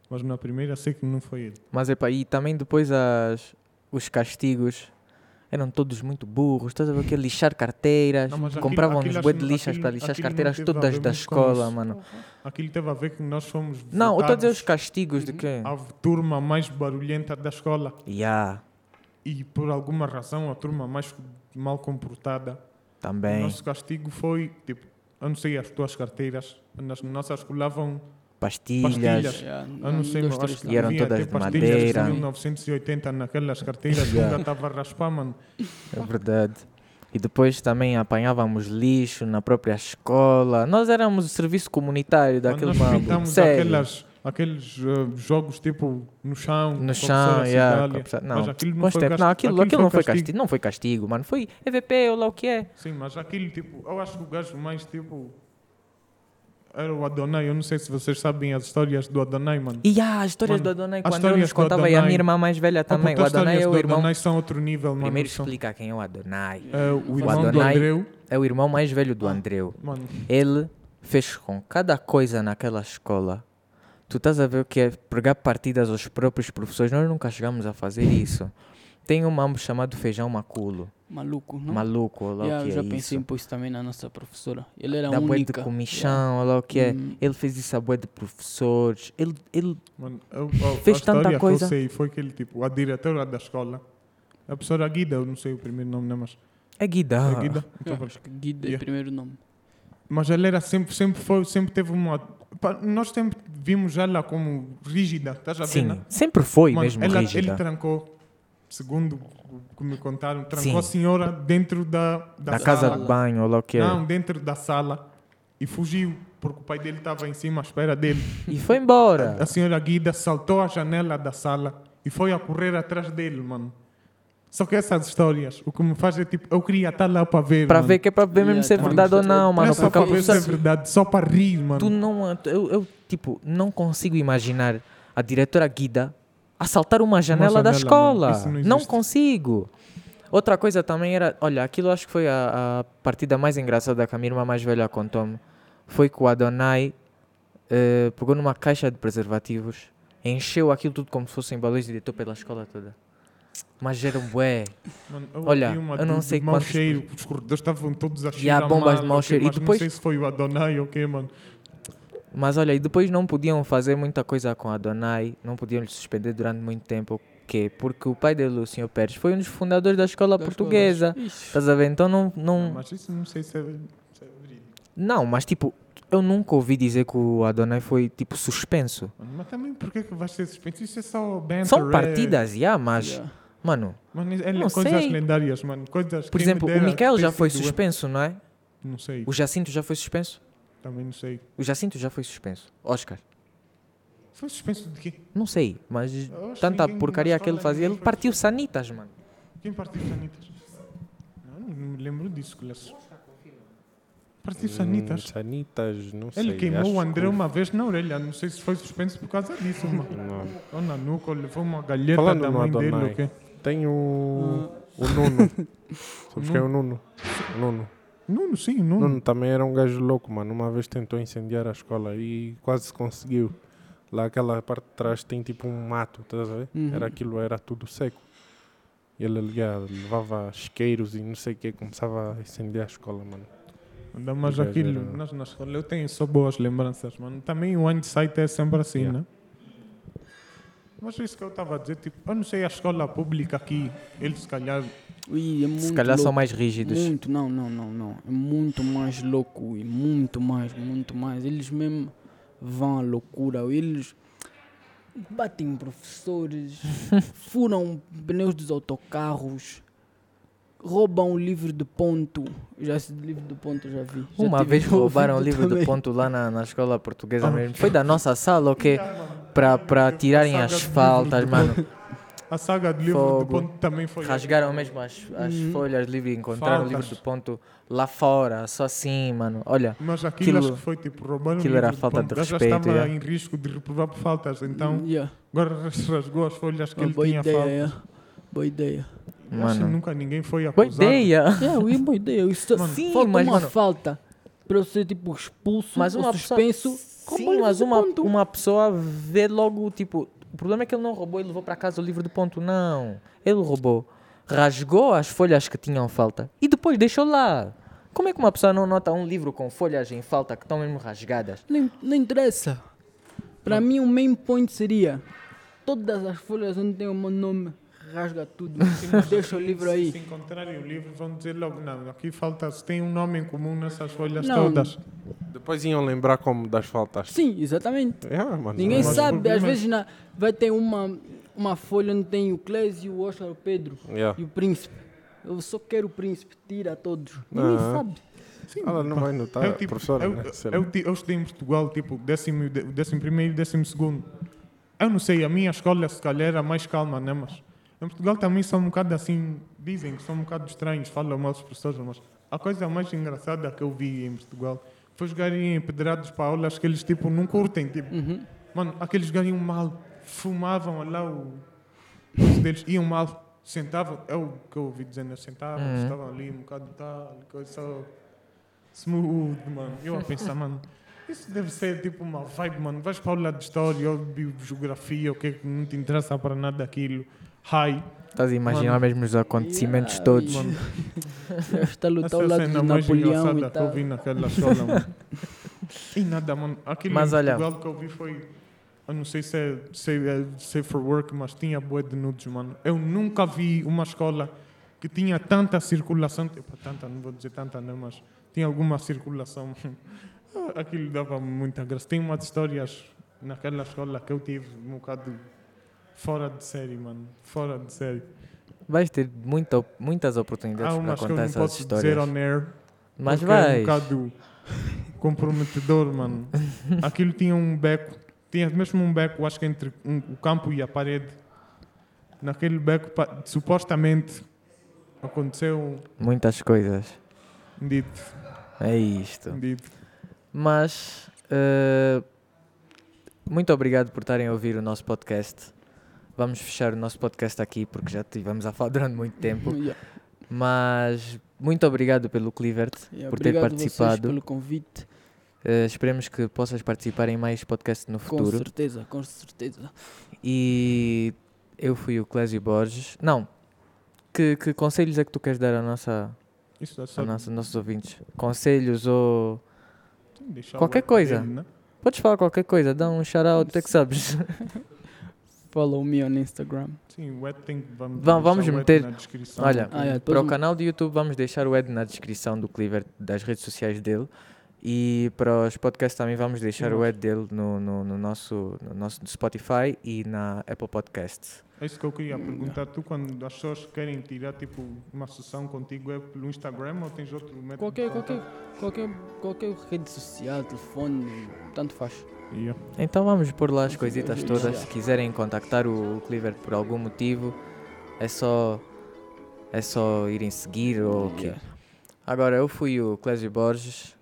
Mas na primeira sei que não foi ele. Mas epá, e também depois as, os castigos eram todos muito burros. Estás a ver que lixar carteiras, Não, mas aquilo- compravam uns aquilo bué de lixas aquilo- para lixar as carteiras todas da escola, mano. Aquilo teve a ver que nós fomos. Não, eu estou a dizer os castigos de quê? A turma mais barulhenta da escola. Yeah, E por alguma razão a turma mais mal comportada. O também. nosso castigo foi, tipo, eu não sei as tuas carteiras. Nas nossas colavam Pastilhas. pastilhas. Yeah, não sei, dois, três E eram havia todas de madeira. de 1980 naquelas carteiras Yeah. ainda estava a raspar, mano. É verdade. E depois também apanhávamos lixo na própria escola. Nós éramos o serviço comunitário daquele nós mambo. aquelas, aqueles eh, jogos tipo no chão. No chão, professora yeah, Cidália. com a professora- Mas Não, aquilo não foi gasto- não aquilo, aquilo, não foi castigo. castigo. Não foi castigo, mano. Foi EVP ou lá o que é. Sim, mas aquilo tipo, eu acho que o gajo mais tipo. Era o Adonai, eu não sei se vocês sabem as histórias do Adonai, mano. E ah, as histórias Mano, do Adonai, quando histórias nos do contava, e a minha irmã mais velha Ah, também. puta, O Adonai é o do irmão. Adonai são outro nível, mano. Primeiro explica quem é o Adonai. É, o O irmão do Adonai- Andreu, É o irmão mais velho do Andreu. mano. Ele fez com cada coisa naquela escola. Tu estás a ver o que é pregar partidas aos próprios professores. Nós nunca chegamos a fazer isso. Tem um mambo chamado feijão maculo. Maluco, não? Maluco, olha lá Yeah, o que eu já é pensei em isso. pôr isso também na nossa professora. Ele era Da a bué de única. comichão, olha lá o que é. Hum. Ele fez isso a bué de professores. Ele, ele Mano, eu, eu, Fez a história tanta que coisa. eu sei foi que ele, tipo, a diretora da escola, a professora Guida, eu não sei o primeiro nome, né, mas é guida. é Guida. Então, Yeah, acho que Guida é Yeah. primeiro nome. Mas ela era sempre, sempre foi, sempre teve uma. Nós sempre vimos ela como rígida, estás a ver? Sim, né? sempre foi Mano, mesmo ela, rígida. Ele trancou, segundo o que me contaram, trancou Sim. a senhora dentro da, da, Da casa sala. de banho, olha lá o que é. Não, dentro da sala. E fugiu, porque o pai dele estava em cima à espera dele. E foi embora. A senhora Guida saltou a janela da sala e foi a correr atrás dele, mano. Só que essas histórias, o que me faz é tipo, eu queria estar lá para ver. Para ver que é para ver mesmo Yeah, se é verdade ou não, Não mano. é só a para ver se é verdade, só para rir, mano. Tu não. Eu, eu, tipo, não consigo imaginar a diretora Guida assaltar uma janela, da janela, escola. mano. Isso não Não, consigo. Outra coisa também era. Olha, aquilo acho que foi a, a partida mais engraçada que a minha irmã mais velha contou-me. Foi que o Adonai eh, pegou numa caixa de preservativos, encheu aquilo tudo como se fossem balões e deitou pela escola toda. Mas era um bué. Mano, eu Olha, uma eu não sei de mau quantos- cheiro, os corredores estavam todos a E há cheirar bombas de mal, mau ok, cheiro. E depois- não sei se foi o Adonai ou o quê, mano. Mas olha, e depois não podiam fazer muita coisa com a Adonai, não podiam lhe suspender durante muito tempo. quê? Porque o pai dele, o Sr. Pérez, foi um dos fundadores da escola Das portuguesa. Estás a ver? Então não. não Mas isso não sei se é, se é verídico. Não, mas tipo, eu nunca ouvi dizer que o Adonai foi tipo suspenso. Mas também porquê que vai ser suspenso? Isso é só banter. São partidas, já, mas, Yeah. mano, Mano, é Não coisas sei. lendárias, mano. Coisas por exemplo, o Miquel já foi suspenso, não é? Não sei, O Jacinto já foi suspenso? Também não sei. O Jacinto já foi suspenso. Oscar, Foi suspenso de quê? não sei, mas tanta ninguém porcaria que ele fazia, ninguém ele foi partiu sanitas, mano. Quem partiu sanitas? Não, não me lembro disso, Clássico. Partiu sanitas. Hum, Sanitas, não sei. Ele queimou acho o André que- uma vez na orelha. Não sei se foi suspenso por causa disso, mano. Não. Ou na nuca, ou levou uma galheta Falando da no mãe dele, Adonai. ou quê? Tem o, o Nuno. Sabes quem é o Nuno? Nuno. Nuno, sim, Nuno. Nuno também era um gajo louco, mano. Uma vez tentou incendiar a escola e quase conseguiu. Lá aquela parte de trás tem tipo um mato, estás a ver? Uhum. Era aquilo, era tudo seco. E ele já levava isqueiros e não sei o que, começava a incendiar a escola, mano. Gajo aquilo, era- nós na escola, eu tenho só boas lembranças, mano. Também o hindsight é sempre assim, Yeah. né? Mas isso que eu estava a dizer, tipo, eu não sei a escola pública aqui, eles se calhar, Ui, é muito Se calhar são louco. mais rígidos. Muito, não, não, não, não. É muito mais louco e muito mais, muito mais. Eles mesmo vão à loucura. Eles batem professores, furam pneus dos autocarros, roubam o livro de ponto. Já esse livro de ponto eu já vi. Já Uma vez roubaram o livro de também. ponto lá na, na escola portuguesa Ah. mesmo. Foi da nossa sala, ok? Para para tirarem saga as de livro faltas, mano. a saga de livro Fogo. ponto também foi. Rasgaram mesmo as, as Uhum. folhas do livro e encontraram o livro Faltas. de ponto lá fora, só assim, mano. Olha, Mas aquilo, Aquilo- acho que foi tipo roubar o aquilo livro era falta ponto. de Eu já respeito, estava yeah. em risco de reprovar por faltas, então Yeah, agora rasgou as folhas que uma ele boa tinha ideia, faltas. yeah. Boa ideia. Eu acho que mano. nunca ninguém foi Boa acusado. ideia! É, uma boa ideia. Isso Mano, sim, mas, uma mano- falta para eu ser tipo expulso Mas ou uma pessoa- suspenso. com Sim, mas uma, ponto. uma pessoa vê logo, tipo, o problema é que ele não roubou e levou para casa o livro de ponto. Não, ele roubou, rasgou as folhas que tinham falta e depois deixou lá. Como é que uma pessoa não nota um livro com folhas em falta que estão mesmo rasgadas? Nem, não interessa. Para mim, o main point seria: todas as folhas onde tem o meu nome, rasga tudo. Deixa o livro aí. Se encontrarem o livro, vão dizer logo: não, aqui falta, se tem um nome em comum nessas folhas Não. todas. Depois iam lembrar como das faltas. Sim, exatamente. É, mano. Ninguém mas o sabe. problema Às é- vezes na, vai ter uma, uma folha onde tem o Clésio, o Oscar, o Pedro Yeah. e o Príncipe. Eu só quero o Príncipe, tira todos. Ninguém Ah. sabe. Sim, Ela não vai notar, eu, tipo, professora, eu, né? Sei lá. eu, ti- eu estudei em Portugal, tipo, décimo, décimo primeiro e décimo segundo. Eu não sei, a minha escola se calhar era mais calma, né? Mas em Portugal também são um bocado assim, dizem que são um bocado estranhos, falam mal dos professores, mas a coisa mais engraçada que eu vi em Portugal foi irem empedrados para aulas que eles, tipo, não curtem, tipo, Uhum. Mano, aqueles gajos iam mal, fumavam lá o. Os deles iam mal, sentavam, é o que eu ouvi dizendo, sentavam, Uhum. estavam ali um bocado tal, coisa. Smooth, mano. Eu a pensar, mano, isso deve ser tipo uma vibe, mano. Vais para aula de história ou de geografia, o que é que não te interessa para nada aquilo. High. Estás a imaginar Mano. mesmo os acontecimentos Yeah, todos. Já está a lutar ao é a lado cena de mais Napoleão e que eu tal. vi naquela escola, mano. E nada, mano. Aquilo Mas em olha- Portugal que eu vi foi. Eu não sei se é, se é safe for work, mas tinha bué de nudes, mano. Eu nunca vi uma escola que tinha tanta circulação. Tipo, tanta, não vou dizer tanta, né? Mas tinha alguma circulação. Aquilo dava muita graça. Tem umas histórias naquela escola que eu tive um bocado fora de série, mano. Fora de série. Vais ter muita, muitas oportunidades Há para umas que eu contar não essas posso dizer histórias. on air. Mas porque É um vais. bocado comprometedor, mano. Aquilo tinha um beco, tinha mesmo um beco, acho que entre um- o campo e a parede. Naquele beco, pa- supostamente, aconteceu Muitas coisas. um dito, É isto. um dito. Mas eh, muito obrigado por estarem a ouvir o nosso podcast. Vamos fechar o nosso podcast aqui porque já estivemos a falar durante muito tempo. Yeah. Mas muito obrigado pelo Clivert Yeah, por ter obrigado vocês participado. pelo convite. Eh, esperemos que possas participar em mais podcasts no Com futuro. certeza, com certeza. E eu fui o Clésio Borges. Não. Que, que conselhos é que tu queres dar à nossa, Isso é a nossa, nossos ouvintes? Conselhos ou. deixar qualquer coisa. dele, né? Podes falar qualquer coisa, dá um shout-out, é que sabes. Follow me on Instagram. Sim, o Ed tem que vamos, Vamos- vamos deixar o Ed meter- na descrição. Olha, Ah, é, Para o canal do YouTube vamos deixar o Ed na descrição do Cleaver das redes sociais dele E para os podcasts também vamos deixar Sim, o ad dele no, no, no nosso, no nosso Spotify e na Apple Podcasts. É isso que eu queria perguntar. Tu, quando as pessoas querem tirar tipo, uma sessão contigo, é pelo Instagram ou tens outro método? Qualquer, qualquer, qualquer, qualquer rede social, telefone, tanto faz. Yeah. Então vamos pôr lá as coisitas todas. Se quiserem contactar o Cleaver por algum motivo, é só é só irem seguir ou o quê. Agora eu fui o Clésio Borges,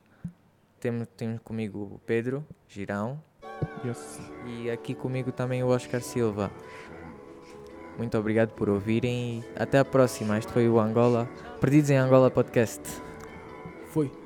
temos, temos comigo o Pedro Girão Yes. e aqui comigo também o Oscar Silva. Muito obrigado por ouvirem e até a próxima. Este foi o Angola, Perdidos em Angola Podcast. Foi.